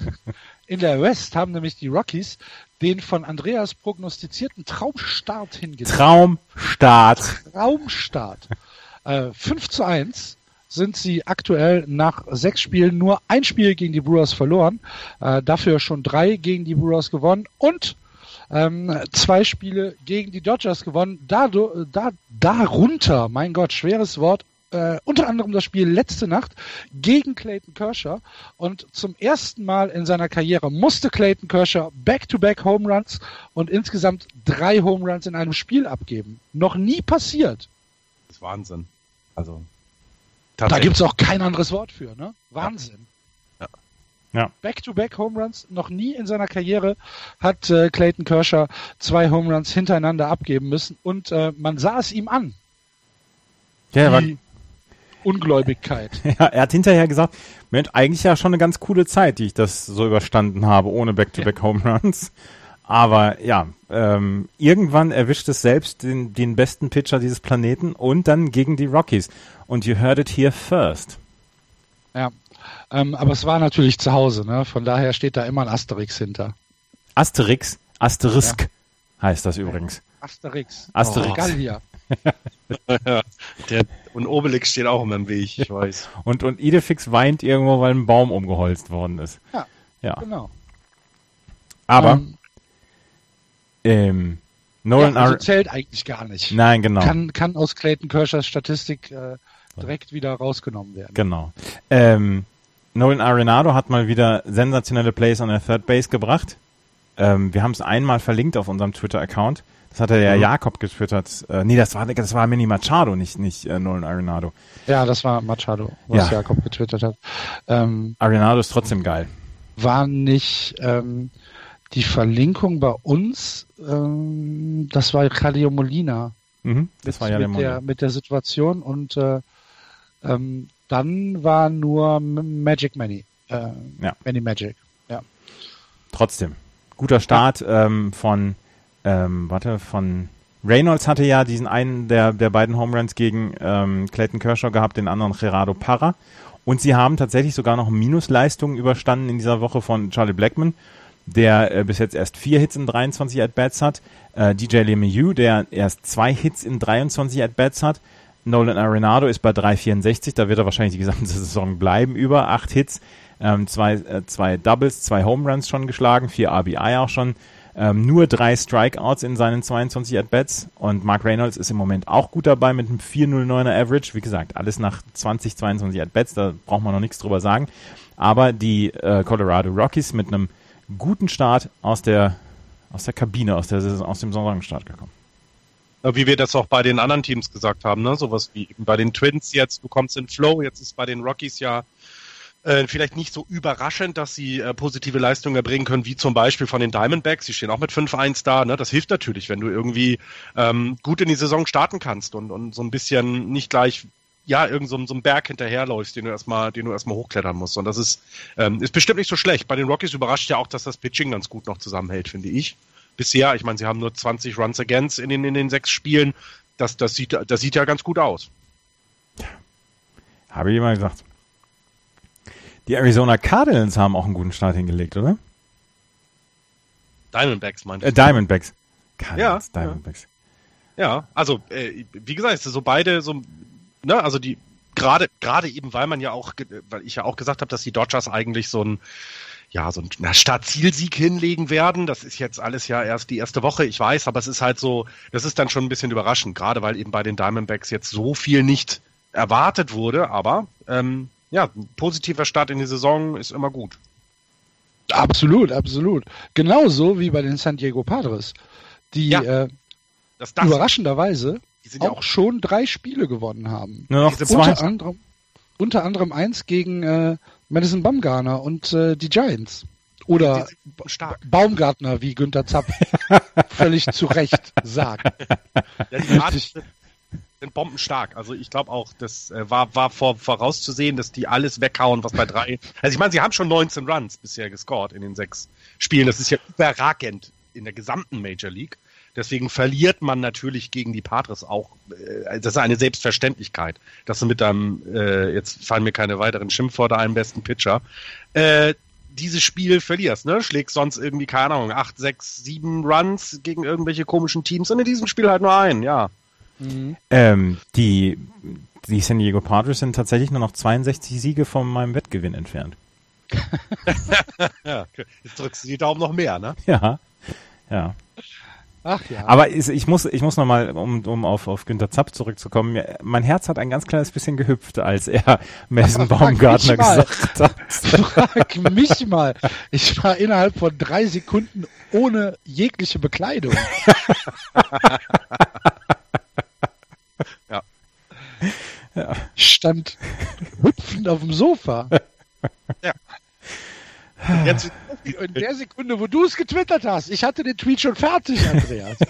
In der West haben nämlich die Rockies den von Andreas prognostizierten Traumstart hingelegt. Traumstart. Traumstart. äh, 5 zu 1 sind sie aktuell nach sechs Spielen nur ein Spiel gegen die Brewers verloren, äh, dafür schon drei gegen die Brewers gewonnen und ähm, zwei Spiele gegen die Dodgers gewonnen. Da, da, darunter, mein Gott, schweres Wort, äh, unter anderem das Spiel letzte Nacht gegen Clayton Kershaw. Und zum ersten Mal in seiner Karriere musste Clayton Kershaw Back-to-Back -back Home Runs und insgesamt drei Home Runs in einem Spiel abgeben. Noch nie passiert. Das ist Wahnsinn. Also. Da gibt es auch kein anderes Wort für, ne? Wahnsinn. Ja. ja. Back-to-back -back Home Runs. Noch nie in seiner Karriere hat äh, Clayton Kershaw zwei Home Runs hintereinander abgeben müssen und äh, man sah es ihm an. Ja, er war, Ungläubigkeit. Ja, er hat hinterher gesagt, Mensch, eigentlich ja schon eine ganz coole Zeit, die ich das so überstanden habe, ohne Back-to-Back Home Runs. Aber ja, ähm, irgendwann erwischt es selbst den, den besten Pitcher dieses Planeten und dann gegen die Rockies. Und you heard it here first. Ja, ähm, aber es war natürlich zu Hause, ne? Von daher steht da immer ein Asterix hinter. Asterix? Asterisk ja. heißt das übrigens. Asterix. Asterix. Oh, Gallier. Der, und Obelix steht auch immer im Weg, ich weiß. Und, und Idefix weint irgendwo, weil ein Baum umgeholzt worden ist. Ja, ja. genau. Aber ähm, ähm, Nolan ja, also zählt eigentlich gar nicht. Nein, genau. Kann, kann aus Clayton Kershers Statistik äh, direkt wieder rausgenommen werden. Genau. Ähm, Nolan Arenado hat mal wieder sensationelle Plays an der Third Base gebracht. Ähm, wir haben es einmal verlinkt auf unserem Twitter-Account. Das hatte der mhm. Jakob getwittert. Äh, nee, das war, das war Manny Machado, nicht, nicht äh, Nolan Arenado. Ja, das war Machado, was ja. Jakob getwittert hat. Ähm, Arenado ist trotzdem geil. War nicht ähm, die Verlinkung bei uns, ähm, das war Calio Molina. Mhm, das war ja mit der, mit der Situation und äh, ähm, dann war nur Magic Manny. Äh, ja. Manny Magic, ja. Trotzdem. Guter Start ähm, von ähm, warte, von Reynolds hatte ja diesen einen der, der beiden Home Runs gegen ähm, Clayton Kershaw gehabt, den anderen Gerardo Parra. Und sie haben tatsächlich sogar noch Minusleistungen überstanden in dieser Woche von Charlie Blackman, der äh, bis jetzt erst vier Hits in 23 At-Bats hat. Äh, DJ LeMahieu, der erst zwei Hits in 23 At-Bats hat. Nolan Arenado ist bei 3,64, da wird er wahrscheinlich die gesamte Saison bleiben, über acht Hits, ähm, zwei, äh, zwei Doubles, zwei Home Runs schon geschlagen, vier RBI auch schon. Ähm, nur drei Strikeouts in seinen 22 At-Bats und Mark Reynolds ist im Moment auch gut dabei mit einem 4,09er Average. Wie gesagt, alles nach 20, 22 At-Bats, da braucht man noch nichts drüber sagen. Aber die äh, Colorado Rockies mit einem guten Start aus der, aus der Kabine, aus, der, aus dem Saisonstart gekommen. Wie wir das auch bei den anderen Teams gesagt haben, ne? sowas wie bei den Twins jetzt, du kommst in Flow, jetzt ist bei den Rockies ja äh, vielleicht nicht so überraschend, dass sie äh, positive Leistungen erbringen können, wie zum Beispiel von den Diamondbacks. Sie stehen auch mit 5-1 da. Ne? Das hilft natürlich, wenn du irgendwie ähm, gut in die Saison starten kannst und, und so ein bisschen nicht gleich ja, irgend so, so einen Berg hinterherläufst, den du erstmal, den du erstmal hochklettern musst. Und das ist, ähm, ist bestimmt nicht so schlecht. Bei den Rockies überrascht ja auch, dass das Pitching ganz gut noch zusammenhält, finde ich. Bisher, ich meine, sie haben nur 20 Runs against in den, in den sechs Spielen. Das, das, sieht, das sieht ja ganz gut aus. Habe ich immer gesagt. Die Arizona Cardinals haben auch einen guten Start hingelegt, oder? Diamondbacks meinst du? Äh, Diamondbacks. Cardinals, ja, Diamondbacks. Ja, ja also äh, wie gesagt, so beide so, ne, also die gerade gerade eben, weil man ja auch, weil ich ja auch gesagt habe, dass die Dodgers eigentlich so ein ja, so ein Startzielsieg hinlegen werden. Das ist jetzt alles ja erst die erste Woche, ich weiß, aber es ist halt so, das ist dann schon ein bisschen überraschend, gerade weil eben bei den Diamondbacks jetzt so viel nicht erwartet wurde, aber ähm, ja, ein positiver Start in die Saison ist immer gut. Absolut, absolut. Genauso wie bei den San Diego Padres, die ja, äh, das, das, überraschenderweise die auch, auch schon drei Spiele gewonnen haben. Nur noch zwei. Unter anderem, unter anderem eins gegen äh, Madison Bumgarner und äh, die Giants. Oder Baumgartner, wie Günther Zapp völlig zu Recht sagt. Ja, die Padres, sind bombenstark. Also ich glaube auch, das äh, war, war vor, vorauszusehen, dass die alles weghauen, was bei drei. Also ich meine, sie haben schon 19 Runs bisher gescored in den sechs Spielen. Das ist ja überragend in der gesamten Major League. Deswegen verliert man natürlich gegen die Padres auch. Äh, das ist eine Selbstverständlichkeit, dass du mit deinem, äh, jetzt fallen mir keine weiteren Schimpfworte ein, besten Pitcher, dieses Spiel verlierst, ne? Schlägst sonst irgendwie, keine Ahnung, acht, sechs, sieben Runs gegen irgendwelche komischen Teams und in diesem Spiel halt nur einen, ja. Mhm. Ähm, die, die San Diego Padres sind tatsächlich nur noch 62 Siege von meinem Wettgewinn entfernt. jetzt drückst du die Daumen noch mehr, ne? Ja, ja. Ach ja. Aber ich muss, ich muss nochmal, um, um auf, auf Günter Zapp zurückzukommen, mein Herz hat ein ganz kleines bisschen gehüpft, als er Mason Baumgartner gesagt hat. Frag mich mal. Ich war innerhalb von drei Sekunden ohne jegliche Bekleidung. Ja. Stand hüpfend auf dem Sofa. Ja. Jetzt, in der Sekunde, wo du es getwittert hast, ich hatte den Tweet schon fertig, Andreas.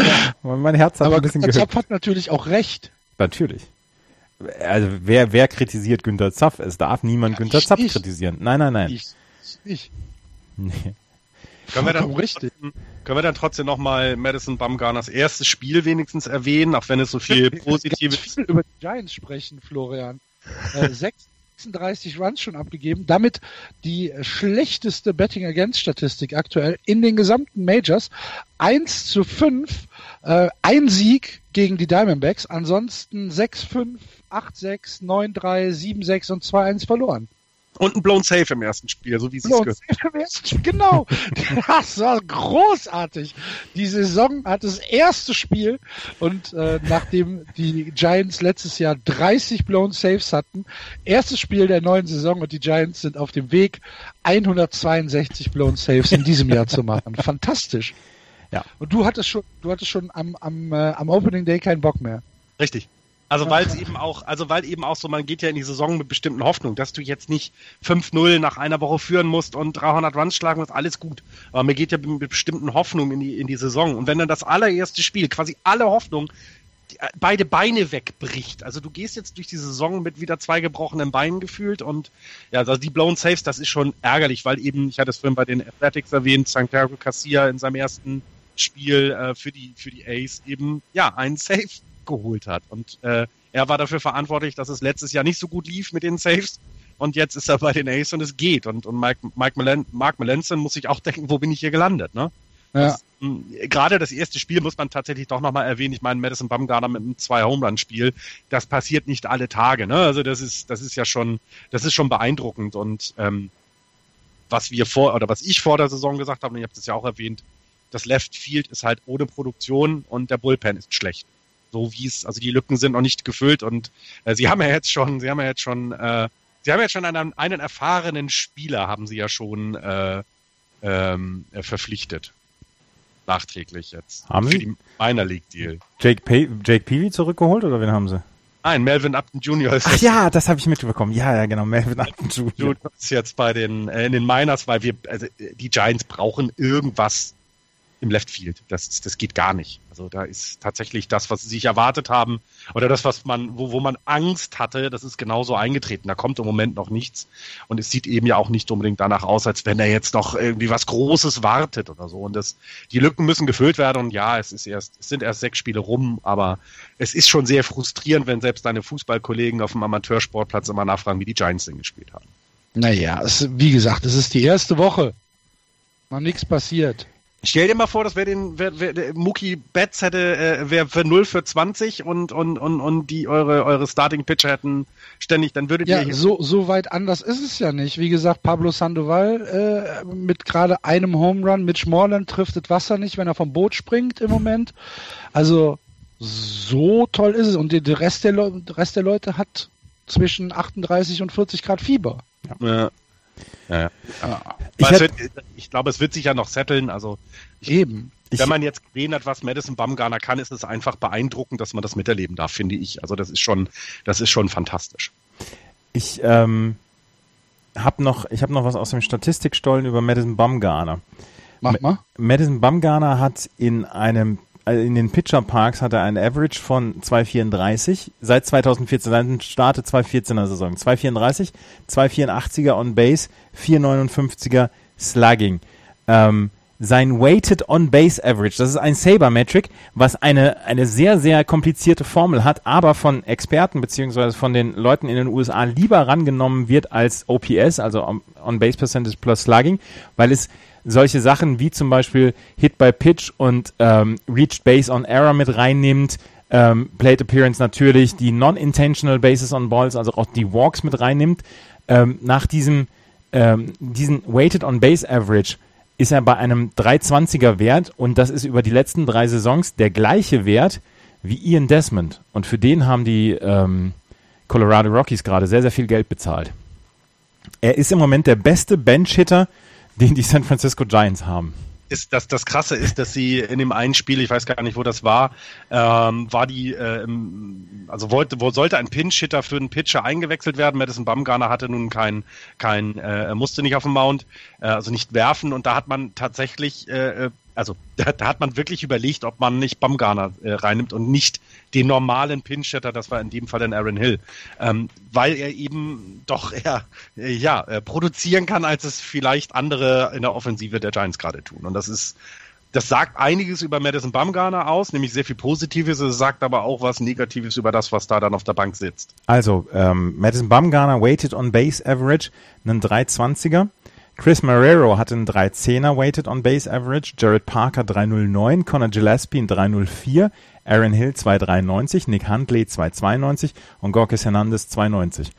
ja. Mein Herz hat Aber ein bisschen Zapf hat natürlich auch recht. Natürlich. Also wer, wer kritisiert Günter Zapf? Es darf niemand ja, Günter Zapf nicht. kritisieren. Nein, nein, nein. Ich, ich. Nee. Können wir dann richtig. Können wir dann trotzdem nochmal Madison Bumgarners erstes Spiel wenigstens erwähnen, auch wenn es so viel Positives... viel über die Giants sprechen, Florian. Äh, 36 Runs schon abgegeben, damit die schlechteste Betting Against Statistik aktuell in den gesamten Majors. 1 zu 5, äh, ein Sieg gegen die Diamondbacks, ansonsten 6-5, 8-6, 9-3, 7-6 und 2-1 verloren. Und ein Blown Safe im ersten Spiel, so wie es Blown Safe im ersten Spiel, genau. Das war großartig. Die Saison hat das erste Spiel und äh, nachdem die Giants letztes Jahr 30 Blown Saves hatten, erstes Spiel der neuen Saison und die Giants sind auf dem Weg, 162 Blown Saves in diesem Jahr zu machen. Fantastisch. Ja. Und du hattest schon, du hattest schon am, am, äh, am Opening Day keinen Bock mehr. Richtig. Also weil es eben auch, also weil eben auch so, man geht ja in die Saison mit bestimmten Hoffnungen, dass du jetzt nicht 5-0 nach einer Woche führen musst und 300 Runs schlagen musst, alles gut. Aber mir geht ja mit bestimmten Hoffnungen in die, in die Saison. Und wenn dann das allererste Spiel quasi alle Hoffnung äh, beide Beine wegbricht. Also du gehst jetzt durch die Saison mit wieder zwei gebrochenen Beinen gefühlt und ja, also die Blown Saves, das ist schon ärgerlich, weil eben, ich hatte es vorhin bei den Athletics erwähnt, Santiago Casilla in seinem ersten Spiel äh, für die für die Ace eben ja einen Save geholt hat. Und äh, er war dafür verantwortlich, dass es letztes Jahr nicht so gut lief mit den Saves. Und jetzt ist er bei den Ace und es geht. Und, und Mike, Mike Malen, Mark Melanson muss sich auch denken, wo bin ich hier gelandet, ne? Ja. Hm, gerade das erste Spiel muss man tatsächlich doch nochmal erwähnen. Ich meine, Madison Bumgarner mit einem zwei Home Run Spiel, das passiert nicht alle Tage, ne? Also das ist, das ist ja schon, das ist schon beeindruckend und ähm, was wir vor oder was ich vor der Saison gesagt habe, und ich habe das ja auch erwähnt, das Left Field ist halt ohne Produktion und der Bullpen ist schlecht so wie es, also die Lücken sind noch nicht gefüllt und äh, sie haben ja jetzt schon, sie haben ja jetzt schon, äh, sie haben jetzt schon einen, einen erfahrenen Spieler, haben sie ja schon äh, ähm, äh, verpflichtet. Nachträglich jetzt. Haben für sie? Die Minor League Deal. Jake, Pe Jake Peavy zurückgeholt oder wen haben sie? Nein, Melvin Upton Jr. ist Ach ja, das habe ich mitbekommen. Ja, ja, genau, Melvin Upton Jr. ist jetzt bei den äh, in den Miners, weil wir also die Giants brauchen irgendwas im Left Field. Das, das geht gar nicht. Also da ist tatsächlich das, was sie sich erwartet haben, oder das, was man, wo, wo man Angst hatte, das ist genauso eingetreten. Da kommt im Moment noch nichts. Und es sieht eben ja auch nicht unbedingt danach aus, als wenn er jetzt noch irgendwie was Großes wartet oder so. Und das, die Lücken müssen gefüllt werden. Und ja, es ist erst, es sind erst sechs Spiele rum, aber es ist schon sehr frustrierend, wenn selbst deine Fußballkollegen auf dem Amateursportplatz immer nachfragen, wie die Giants denn gespielt haben. Naja, es, wie gesagt, es ist die erste Woche. Noch nichts passiert. Stell dir mal vor, dass wer den wer, wer, Mookie Betts hätte, äh, wer für 0 für 20 und und und und die eure eure Starting Pitcher hätten ständig, dann würdet ja, ihr Ja, so so weit anders ist es ja nicht. Wie gesagt, Pablo Sandoval äh, mit gerade einem Home Run, Mitch Moreland trifft das Wasser nicht, wenn er vom Boot springt im Moment. Also so toll ist es und der Rest der, Le Rest der Leute hat zwischen 38 und 40 Grad Fieber. Ja. ja. Ja, ja. Ich, wird, ich, glaube, es wird sich ja noch setteln. Also ich, eben. Wenn man jetzt gesehen hat, was Madison Bumgarner kann, ist es einfach beeindruckend, dass man das miterleben darf, finde ich. Also das ist schon, das ist schon fantastisch. Ich ähm, habe noch, ich habe noch was aus dem Statistikstollen über Madison Bumgarner. Mach mal. Madison Bumgarner hat in einem also in den Pitcher Parks hat er ein Average von 2,34 seit 2014, seit Starte 2014er Saison. 2,34, 2,84er on Base, 4,59er Slugging. Ähm, sein Weighted on Base Average, das ist ein Saber-Metric, was eine, eine sehr, sehr komplizierte Formel hat, aber von Experten beziehungsweise von den Leuten in den USA lieber rangenommen wird als OPS, also On Base Percentage plus Slugging, weil es solche Sachen wie zum Beispiel Hit by Pitch und ähm, Reached Base on Error mit reinnimmt, ähm, Plate Appearance natürlich, die Non-Intentional Bases on Balls, also auch die Walks mit reinnimmt. Ähm, nach diesem ähm, diesen Weighted on Base Average ist er bei einem 320er Wert und das ist über die letzten drei Saisons der gleiche Wert wie Ian Desmond. Und für den haben die ähm, Colorado Rockies gerade sehr, sehr viel Geld bezahlt. Er ist im Moment der beste Bench-Hitter den die San Francisco Giants haben. Ist, dass das Krasse ist, dass sie in dem einen Spiel, ich weiß gar nicht, wo das war, ähm, war die, äh, also wollte, wo sollte ein Pinch-Hitter für einen Pitcher eingewechselt werden. Madison Bumgarner hatte nun kein, kein, äh, musste nicht auf dem Mount, äh, also nicht werfen und da hat man tatsächlich äh, äh also da, da, hat man wirklich überlegt, ob man nicht Bumgarner äh, reinnimmt und nicht den normalen Pinchetter, das war in dem Fall dann Aaron Hill, ähm, weil er eben doch eher äh, ja, äh, produzieren kann, als es vielleicht andere in der Offensive der Giants gerade tun. Und das ist das sagt einiges über Madison Bumgarner aus, nämlich sehr viel Positives. Es sagt aber auch was Negatives über das, was da dann auf der Bank sitzt. Also, ähm, Madison Bumgarner weighted on base average, einen 320er. Chris Marrero hatte einen 310er Weighted on Base Average, Jared Parker 309, Connor Gillespie ein 304, Aaron Hill 293, Nick Huntley 292 und Gorkis Hernandez 290.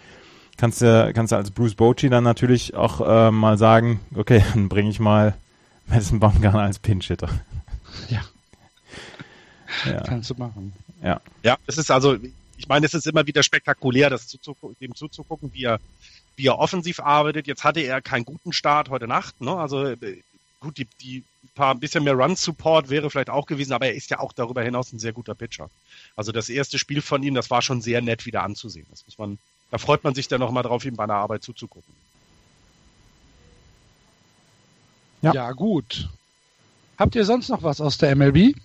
kannst du kannst du als Bruce Bochy dann natürlich auch äh, mal sagen, okay, dann bringe ich mal Madison Baumgartner als Pinch-Hitter. Ja. ja. Kannst du machen. Ja. Ja, es ist also, ich meine, es ist immer wieder spektakulär, das zuzugucken, dem zuzugucken, wie er, wie er offensiv arbeitet. Jetzt hatte er keinen guten Start heute Nacht, ne? Also äh, gut, die, die paar bisschen mehr Run-Support wäre vielleicht auch gewesen, aber er ist ja auch darüber hinaus ein sehr guter Pitcher. Also das erste Spiel von ihm, das war schon sehr nett wieder anzusehen. Das muss man, da freut man sich dann nochmal drauf, ihm bei einer Arbeit zuzugucken. Ja. ja, gut. Habt ihr sonst noch was aus der MLB?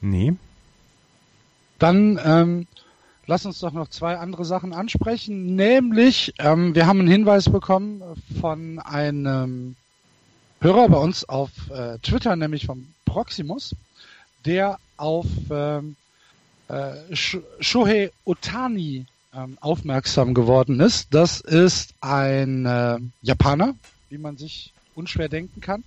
Nee. Dann ähm, lass uns doch noch zwei andere Sachen ansprechen. Nämlich, ähm, wir haben einen Hinweis bekommen von einem Hörer bei uns auf äh, Twitter, nämlich vom Proximus, der auf ähm, äh, Shohei Otani ähm, aufmerksam geworden ist. Das ist ein äh, Japaner, wie man sich unschwer denken kann,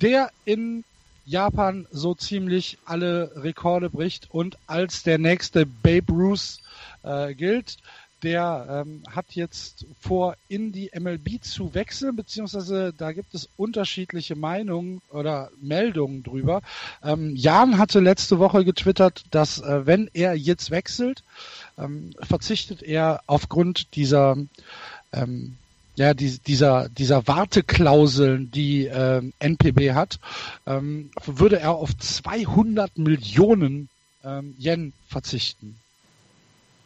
der in Japan so ziemlich alle Rekorde bricht und als der nächste Babe Ruth äh, gilt. Der ähm, hat jetzt vor, in die MLB zu wechseln, beziehungsweise da gibt es unterschiedliche Meinungen oder Meldungen drüber. Ähm, Jan hatte letzte Woche getwittert, dass äh, wenn er jetzt wechselt, ähm, verzichtet er aufgrund dieser ähm, ja, die, dieser, dieser Warteklauseln, die äh, NPB hat, ähm, würde er auf 200 Millionen ähm, Yen verzichten.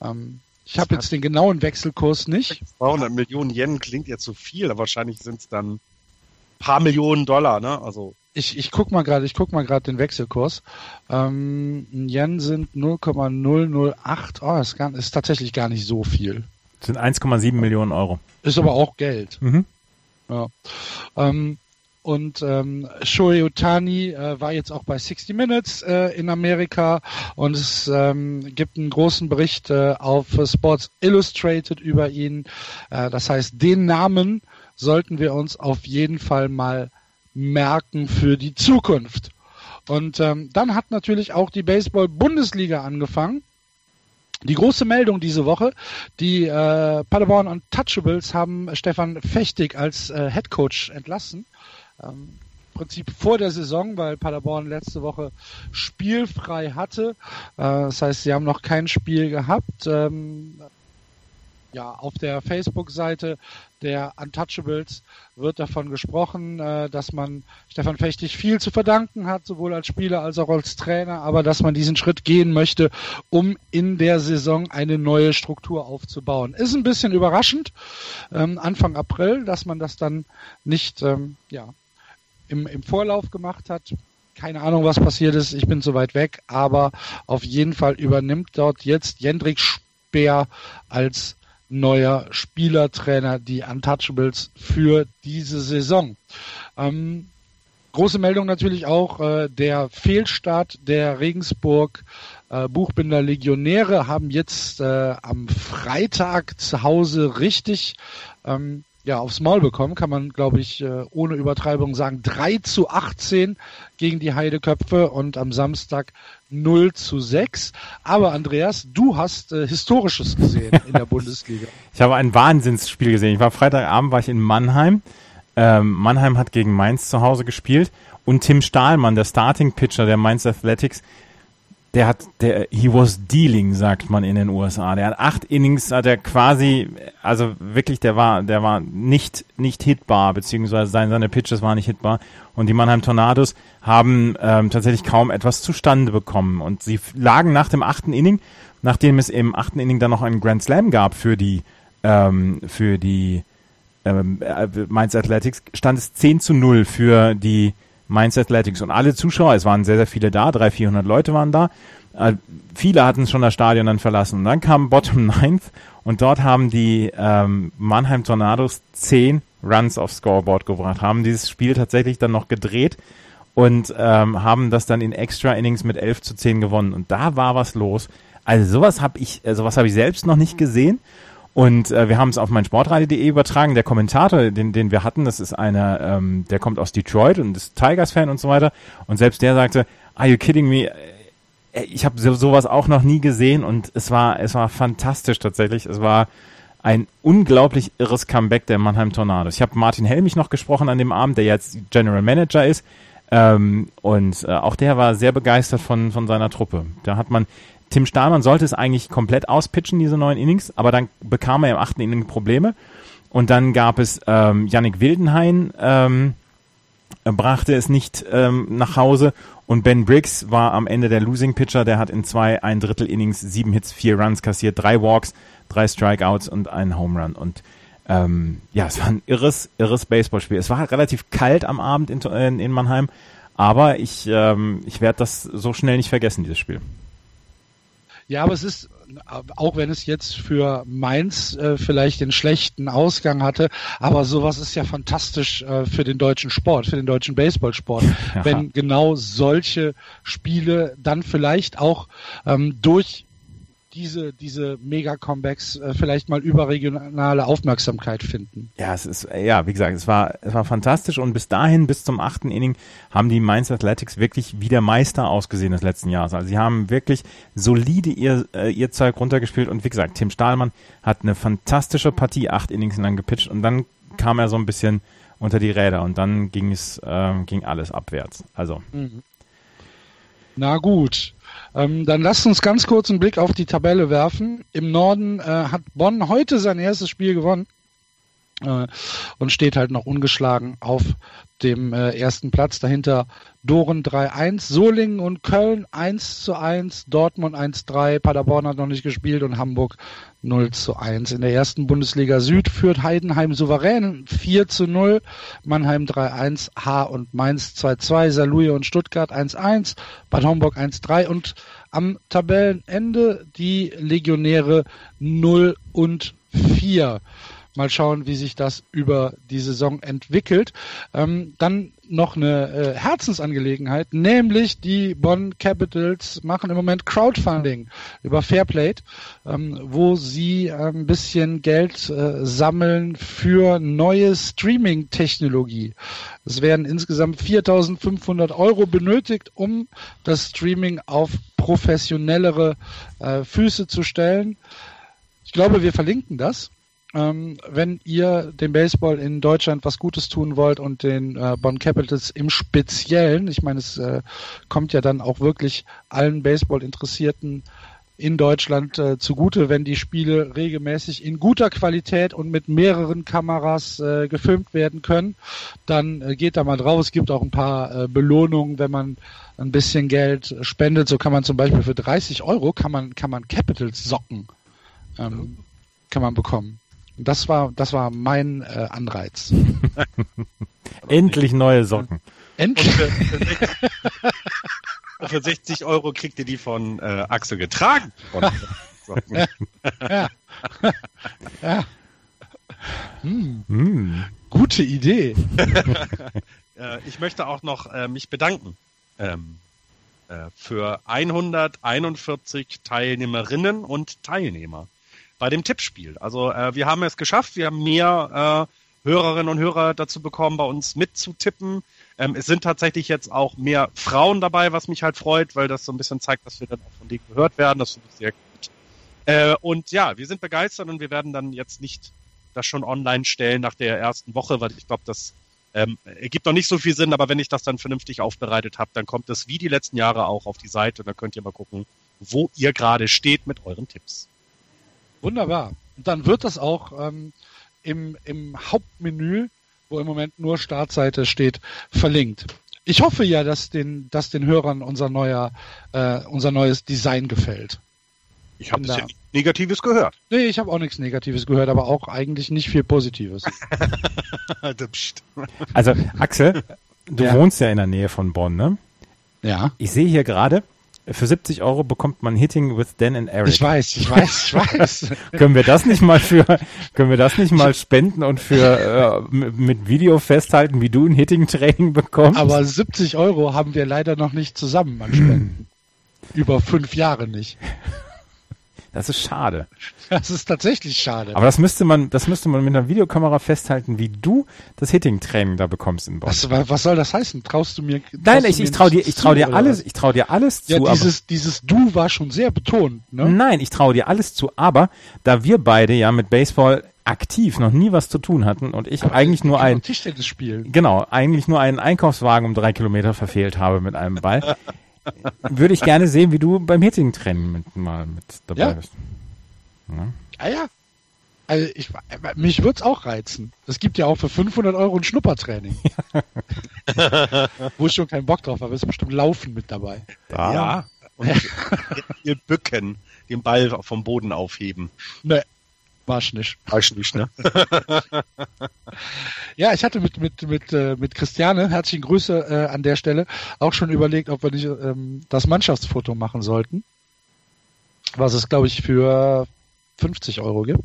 Ähm, ich habe jetzt den genauen Wechselkurs nicht. 200 Millionen Yen klingt jetzt zu viel, aber wahrscheinlich sind es dann paar Millionen Dollar, ne? Also ich, ich guck mal gerade, ich guck mal gerade den Wechselkurs. Ähm, Yen sind 0,008. Oh, das ist, ist tatsächlich gar nicht so viel. Das sind 1,7 Millionen Euro. Ist aber auch Geld. Mhm. Ja. Ähm, und ähm, Shohei Otani äh, war jetzt auch bei 60 Minutes äh, in Amerika und es ähm, gibt einen großen Bericht äh, auf Sports Illustrated über ihn. Äh, das heißt, den Namen sollten wir uns auf jeden Fall mal merken für die Zukunft. Und ähm, dann hat natürlich auch die Baseball-Bundesliga angefangen. Die große Meldung diese Woche, die äh, Paderborn Untouchables haben Stefan Fechtig als äh, Head Coach entlassen. Ähm, Prinzip vor der Saison, weil Paderborn letzte Woche spielfrei hatte. Äh, das heißt, sie haben noch kein Spiel gehabt. Ähm, ja, auf der Facebook-Seite der Untouchables wird davon gesprochen, äh, dass man Stefan Fechtig viel zu verdanken hat, sowohl als Spieler als auch als Trainer, aber dass man diesen Schritt gehen möchte, um in der Saison eine neue Struktur aufzubauen. Ist ein bisschen überraschend, ähm, Anfang April, dass man das dann nicht ähm, ja, im, im Vorlauf gemacht hat. Keine Ahnung, was passiert ist. Ich bin zu weit weg, aber auf jeden Fall übernimmt dort jetzt Jendrik Speer als neuer Spielertrainer, die Untouchables für diese Saison. Ähm, große Meldung natürlich auch äh, der Fehlstart der Regensburg äh, Buchbinder Legionäre haben jetzt äh, am Freitag zu Hause richtig ähm, ja, aufs Maul bekommen, kann man, glaube ich, äh, ohne Übertreibung sagen. 3 zu 18 gegen die Heideköpfe und am Samstag 0 zu 6. Aber Andreas, du hast äh, Historisches gesehen in der Bundesliga. Ich habe ein Wahnsinnsspiel gesehen. Ich war Freitagabend, war ich in Mannheim. Ähm, Mannheim hat gegen Mainz zu Hause gespielt und Tim Stahlmann, der Starting Pitcher der Mainz Athletics, der hat, der, he was dealing, sagt man in den USA. Der hat acht Innings, hat er quasi, also wirklich, der war, der war nicht, nicht hitbar, beziehungsweise seine, seine Pitches waren nicht hitbar. Und die Mannheim Tornados haben ähm, tatsächlich kaum etwas zustande bekommen. Und sie lagen nach dem achten Inning, nachdem es im achten Inning dann noch einen Grand Slam gab für die, ähm, für die ähm, äh, Mainz Athletics, stand es 10 zu 0 für die Mainz Athletics. Und alle Zuschauer, es waren sehr, sehr viele da, 300, 400 Leute waren da. Äh, viele hatten schon das Stadion dann verlassen. Und dann kam Bottom Ninth und dort haben die ähm, Mannheim Tornados 10 Runs aufs Scoreboard gebracht, haben dieses Spiel tatsächlich dann noch gedreht und ähm, haben das dann in Extra Innings mit 11 zu 10 gewonnen. Und da war was los. Also sowas habe ich, äh, sowas habe ich selbst noch nicht gesehen. Und äh, wir haben es auf mein Sportradio.de übertragen. Der Kommentator, den, den wir hatten, das ist einer, ähm, der kommt aus Detroit und ist Tigers-Fan und so weiter. Und selbst der sagte, are you kidding me? Äh, ich habe so, sowas auch noch nie gesehen und es war, es war fantastisch tatsächlich. Es war ein unglaublich irres Comeback der Mannheim Tornados. Ich habe Martin Helmich noch gesprochen an dem Abend, der jetzt General Manager ist. Ähm, und äh, auch der war sehr begeistert von, von seiner Truppe. Da hat man, Tim Stahlmann sollte es eigentlich komplett auspitchen, diese neuen Innings, aber dann bekam er im achten Inning Probleme. Und dann gab es ähm, Yannick Wildenhain, ähm, brachte es nicht ähm, nach Hause und Ben Briggs war am Ende der Losing Pitcher, der hat in zwei ein Drittel Innings sieben Hits, vier Runs kassiert, drei Walks, drei Strikeouts und einen Home Run und ähm, ja, es war ein irres, irres Baseballspiel. Es war relativ kalt am Abend in, in, in Mannheim, aber ich, ähm, ich werde das so schnell nicht vergessen, dieses Spiel. Ja, aber es ist, auch wenn es jetzt für Mainz äh, vielleicht den schlechten Ausgang hatte, aber sowas ist ja fantastisch äh, für den deutschen Sport, für den deutschen Baseballsport, ja. wenn genau solche Spiele dann vielleicht auch ähm, durch diese, diese Mega-Comebacks äh, vielleicht mal überregionale Aufmerksamkeit finden. Ja, es ist, äh, ja, wie gesagt, es war, es war fantastisch und bis dahin, bis zum achten Inning, haben die Mainz Athletics wirklich wie der Meister ausgesehen des letzten Jahres. Also sie haben wirklich solide ihr, äh, ihr Zeug runtergespielt und wie gesagt, Tim Stahlmann hat eine fantastische Partie, acht Innings lang gepitcht und dann kam er so ein bisschen unter die Räder und dann ging es, äh, ging alles abwärts. Also. Mhm. Na gut. Ähm, dann lasst uns ganz kurz einen Blick auf die Tabelle werfen. Im Norden äh, hat Bonn heute sein erstes Spiel gewonnen und steht halt noch ungeschlagen auf dem äh, ersten Platz. Dahinter Doren 3-1, Solingen und Köln 1 zu 1, Dortmund 1-3, Paderborn hat noch nicht gespielt und Hamburg 0 zu 1. In der ersten Bundesliga Süd führt Heidenheim souverän 4 zu 0, Mannheim 3-1, H und Mainz 2-2, Saarlouis und Stuttgart 1-1, Bad Homburg 1-3 und am Tabellenende die Legionäre 0 und 4. Mal schauen, wie sich das über die Saison entwickelt. Ähm, dann noch eine äh, Herzensangelegenheit, nämlich die Bonn Capitals machen im Moment Crowdfunding über Fairplate, ähm, wo sie ein bisschen Geld äh, sammeln für neue Streaming-Technologie. Es werden insgesamt 4.500 Euro benötigt, um das Streaming auf professionellere äh, Füße zu stellen. Ich glaube, wir verlinken das. Ähm, wenn ihr dem Baseball in Deutschland was Gutes tun wollt und den äh, Bonn Capitals im Speziellen, ich meine, es äh, kommt ja dann auch wirklich allen Baseball-Interessierten in Deutschland äh, zugute, wenn die Spiele regelmäßig in guter Qualität und mit mehreren Kameras äh, gefilmt werden können, dann äh, geht da mal drauf. Es gibt auch ein paar äh, Belohnungen, wenn man ein bisschen Geld spendet. So kann man zum Beispiel für 30 Euro kann man kann man Capitals Socken ähm, kann man bekommen. Das war, das war mein äh, Anreiz. Endlich neue Socken. Endlich. Für, für, 60 Euro kriegt ihr die von äh, Axel getragen. ja. ja. Hm. Hm. Gute Idee. äh, ich möchte auch noch äh, mich bedanken ähm, äh, für 141 Teilnehmerinnen und Teilnehmer bei dem Tippspiel. Also äh, wir haben es geschafft, wir haben mehr äh, Hörerinnen und Hörer dazu bekommen, bei uns mitzutippen. Ähm, es sind tatsächlich jetzt auch mehr Frauen dabei, was mich halt freut, weil das so ein bisschen zeigt, dass wir dann auch von denen gehört werden. Das finde ich sehr gut. Äh, und ja, wir sind begeistert und wir werden dann jetzt nicht das schon online stellen nach der ersten Woche, weil ich glaube, das ähm, ergibt noch nicht so viel Sinn, aber wenn ich das dann vernünftig aufbereitet habe, dann kommt es wie die letzten Jahre auch auf die Seite und dann könnt ihr mal gucken, wo ihr gerade steht mit euren Tipps. Wunderbar. Und dann wird das auch ähm, im, im Hauptmenü, wo im Moment nur Startseite steht, verlinkt. Ich hoffe ja, dass den, dass den Hörern unser neuer, äh, unser neues Design gefällt. Ich habe nichts Negatives gehört. Nee, ich habe auch nichts Negatives gehört, aber auch eigentlich nicht viel Positives. also, Axel, du ja. wohnst ja in der Nähe von Bonn, ne? Ja. Ich sehe hier gerade, für 70 Euro bekommt man Hitting with Dan and Eric. Ich weiß, ich weiß, ich weiß. können wir das nicht mal für, können wir das nicht mal spenden und für äh, mit Video festhalten, wie du ein Hitting-Training bekommst? Aber 70 Euro haben wir leider noch nicht zusammen an Spenden. Über fünf Jahre nicht. Das ist schade. Das ist tatsächlich schade. Aber das müsste man, das müsste man mit einer Videokamera festhalten, wie du das Hitting-Training da bekommst in Bonn. Was, was soll das heißen? Traust du mir? Nein, ich, ich traue dir, ich traue dir alles, ich traue dir alles ja, zu. dieses, dieses Du war schon sehr betont, ne? Nein, ich traue dir alles zu, aber da wir beide ja mit Baseball aktiv noch nie was zu tun hatten und ich eigentlich nur ein Tischtennis spielen. genau eigentlich nur einen Einkaufswagen um drei Kilometer verfehlt habe mit einem Ball, würde ich gerne sehen, wie du beim Hitting-Training mit, mal mit dabei Ja. bist. Ah ja. Also ich, mich würde es auch reizen. Es gibt ja auch für 500 Euro ein Schnuppertraining. Wo ich schon keinen Bock drauf habe, ist bestimmt Laufen mit dabei. Da. Ja. Und ihr bücken, den Ball vom Boden aufheben. Ne, war's nicht. Weiß nicht, ne? Ja, ich hatte mit, mit, mit, äh, mit Christiane, herzlichen Grüße äh, an der Stelle, auch schon überlegt, ob wir nicht ähm, das Mannschaftsfoto machen sollten. Was es, glaube ich, für 50 Euro gibt,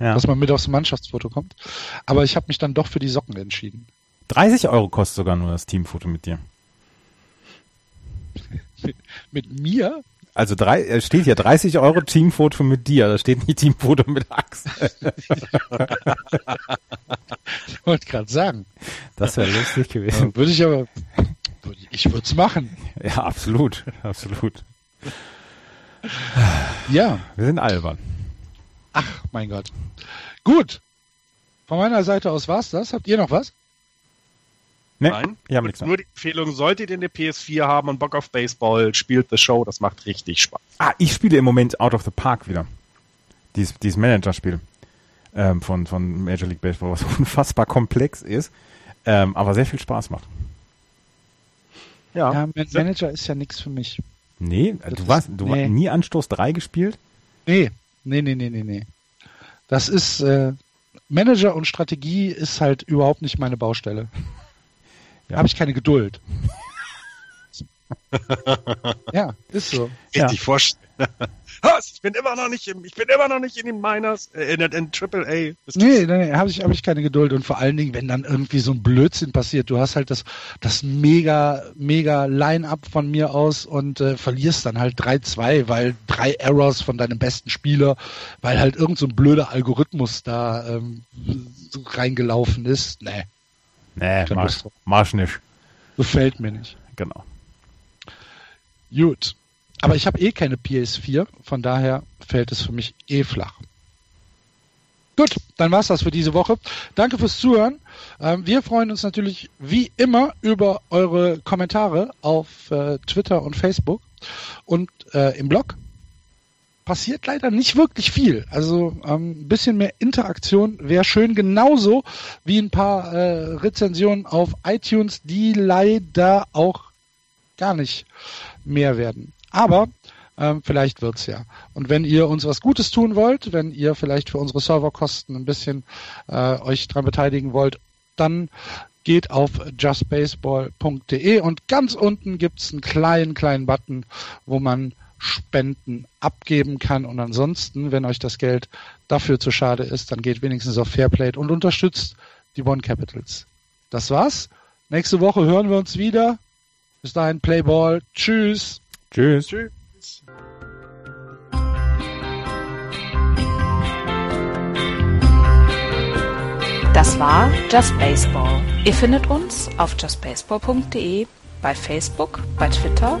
Ja. dass man mit aufs Mannschaftsfoto kommt. Aber ich habe mich dann doch für die Socken entschieden. 30 Euro kostet sogar nur das Teamfoto mit dir. Mit mir? Also drei, es steht hier 30 Euro Teamfoto mit dir, da steht nicht Teamfoto mit Axel. Ich wollte gerade sagen. Das wäre lustig gewesen. Würde ich aber, würde- ich würde es machen. Ja, absolut, absolut. Ja, Wir sind albern. ach mein Gott. Gut. Von meiner Seite aus war's das. Habt ihr noch was? Nee, Nein. ich habe nichts. Nur die Empfehlung, solltet ihr eine PS4 haben und Bock auf Baseball, spielt The Show, das macht richtig Spaß. Ah, ich spiele im Moment Out of the Park wieder. Dieses, dieses Managerspiel ähm, von, von Major League Baseball, was unfassbar komplex ist, ähm, aber sehr viel Spaß macht. Ja, Man- Manager ist ja nichts für mich. Nee, Das du warst, du nee. hast nie Anstoß 3 gespielt? Nee, nee, nee, nee, nee, nee. Das ist, äh, Manager und Strategie ist halt überhaupt nicht meine Baustelle. Ja. habe ich keine Geduld. ja, ist so. Richtig vorstellen. Was? Ich bin immer noch nicht im, ich bin immer noch nicht in den Miners, äh, in, in Triple A. Nee, nee, nee habe ich, hab ich keine Geduld. Und vor allen Dingen, wenn dann irgendwie so ein Blödsinn passiert, du hast halt das, das mega, mega Line-Up von mir aus und äh, verlierst dann halt 3-2, weil drei Errors von deinem besten Spieler, weil halt irgend so ein blöder Algorithmus da ähm, so reingelaufen ist. Nee, Nee, mach, mach nicht. gefällt mir nicht. Genau. Gut. Aber ich habe eh keine PS4, von daher fällt es für mich eh flach. Gut, dann war's das für diese Woche. Danke fürs Zuhören. Ähm, wir freuen uns natürlich wie immer über eure Kommentare auf äh, Twitter und Facebook und äh, im Blog. Passiert leider nicht wirklich viel. Also ähm, ein bisschen mehr Interaktion wäre schön, genauso wie ein paar äh, Rezensionen auf iTunes, die leider auch gar nicht mehr werden. Aber ähm, vielleicht wird's ja. Und wenn ihr uns was Gutes tun wollt, wenn ihr vielleicht für unsere Serverkosten ein bisschen äh, euch dran beteiligen wollt, dann geht auf justbaseball.de und ganz unten gibt's einen kleinen, kleinen Button, wo man Spenden abgeben kann. Und ansonsten, wenn euch das Geld dafür zu schade ist, dann geht wenigstens auf Fairplay und unterstützt die One Capitals. Das war's. Nächste Woche hören wir uns wieder. Bis dahin, Playball. Tschüss. Tschüss. Tschüss. Das war Just Baseball. Ihr findet uns auf justbaseball.de, bei Facebook, bei Twitter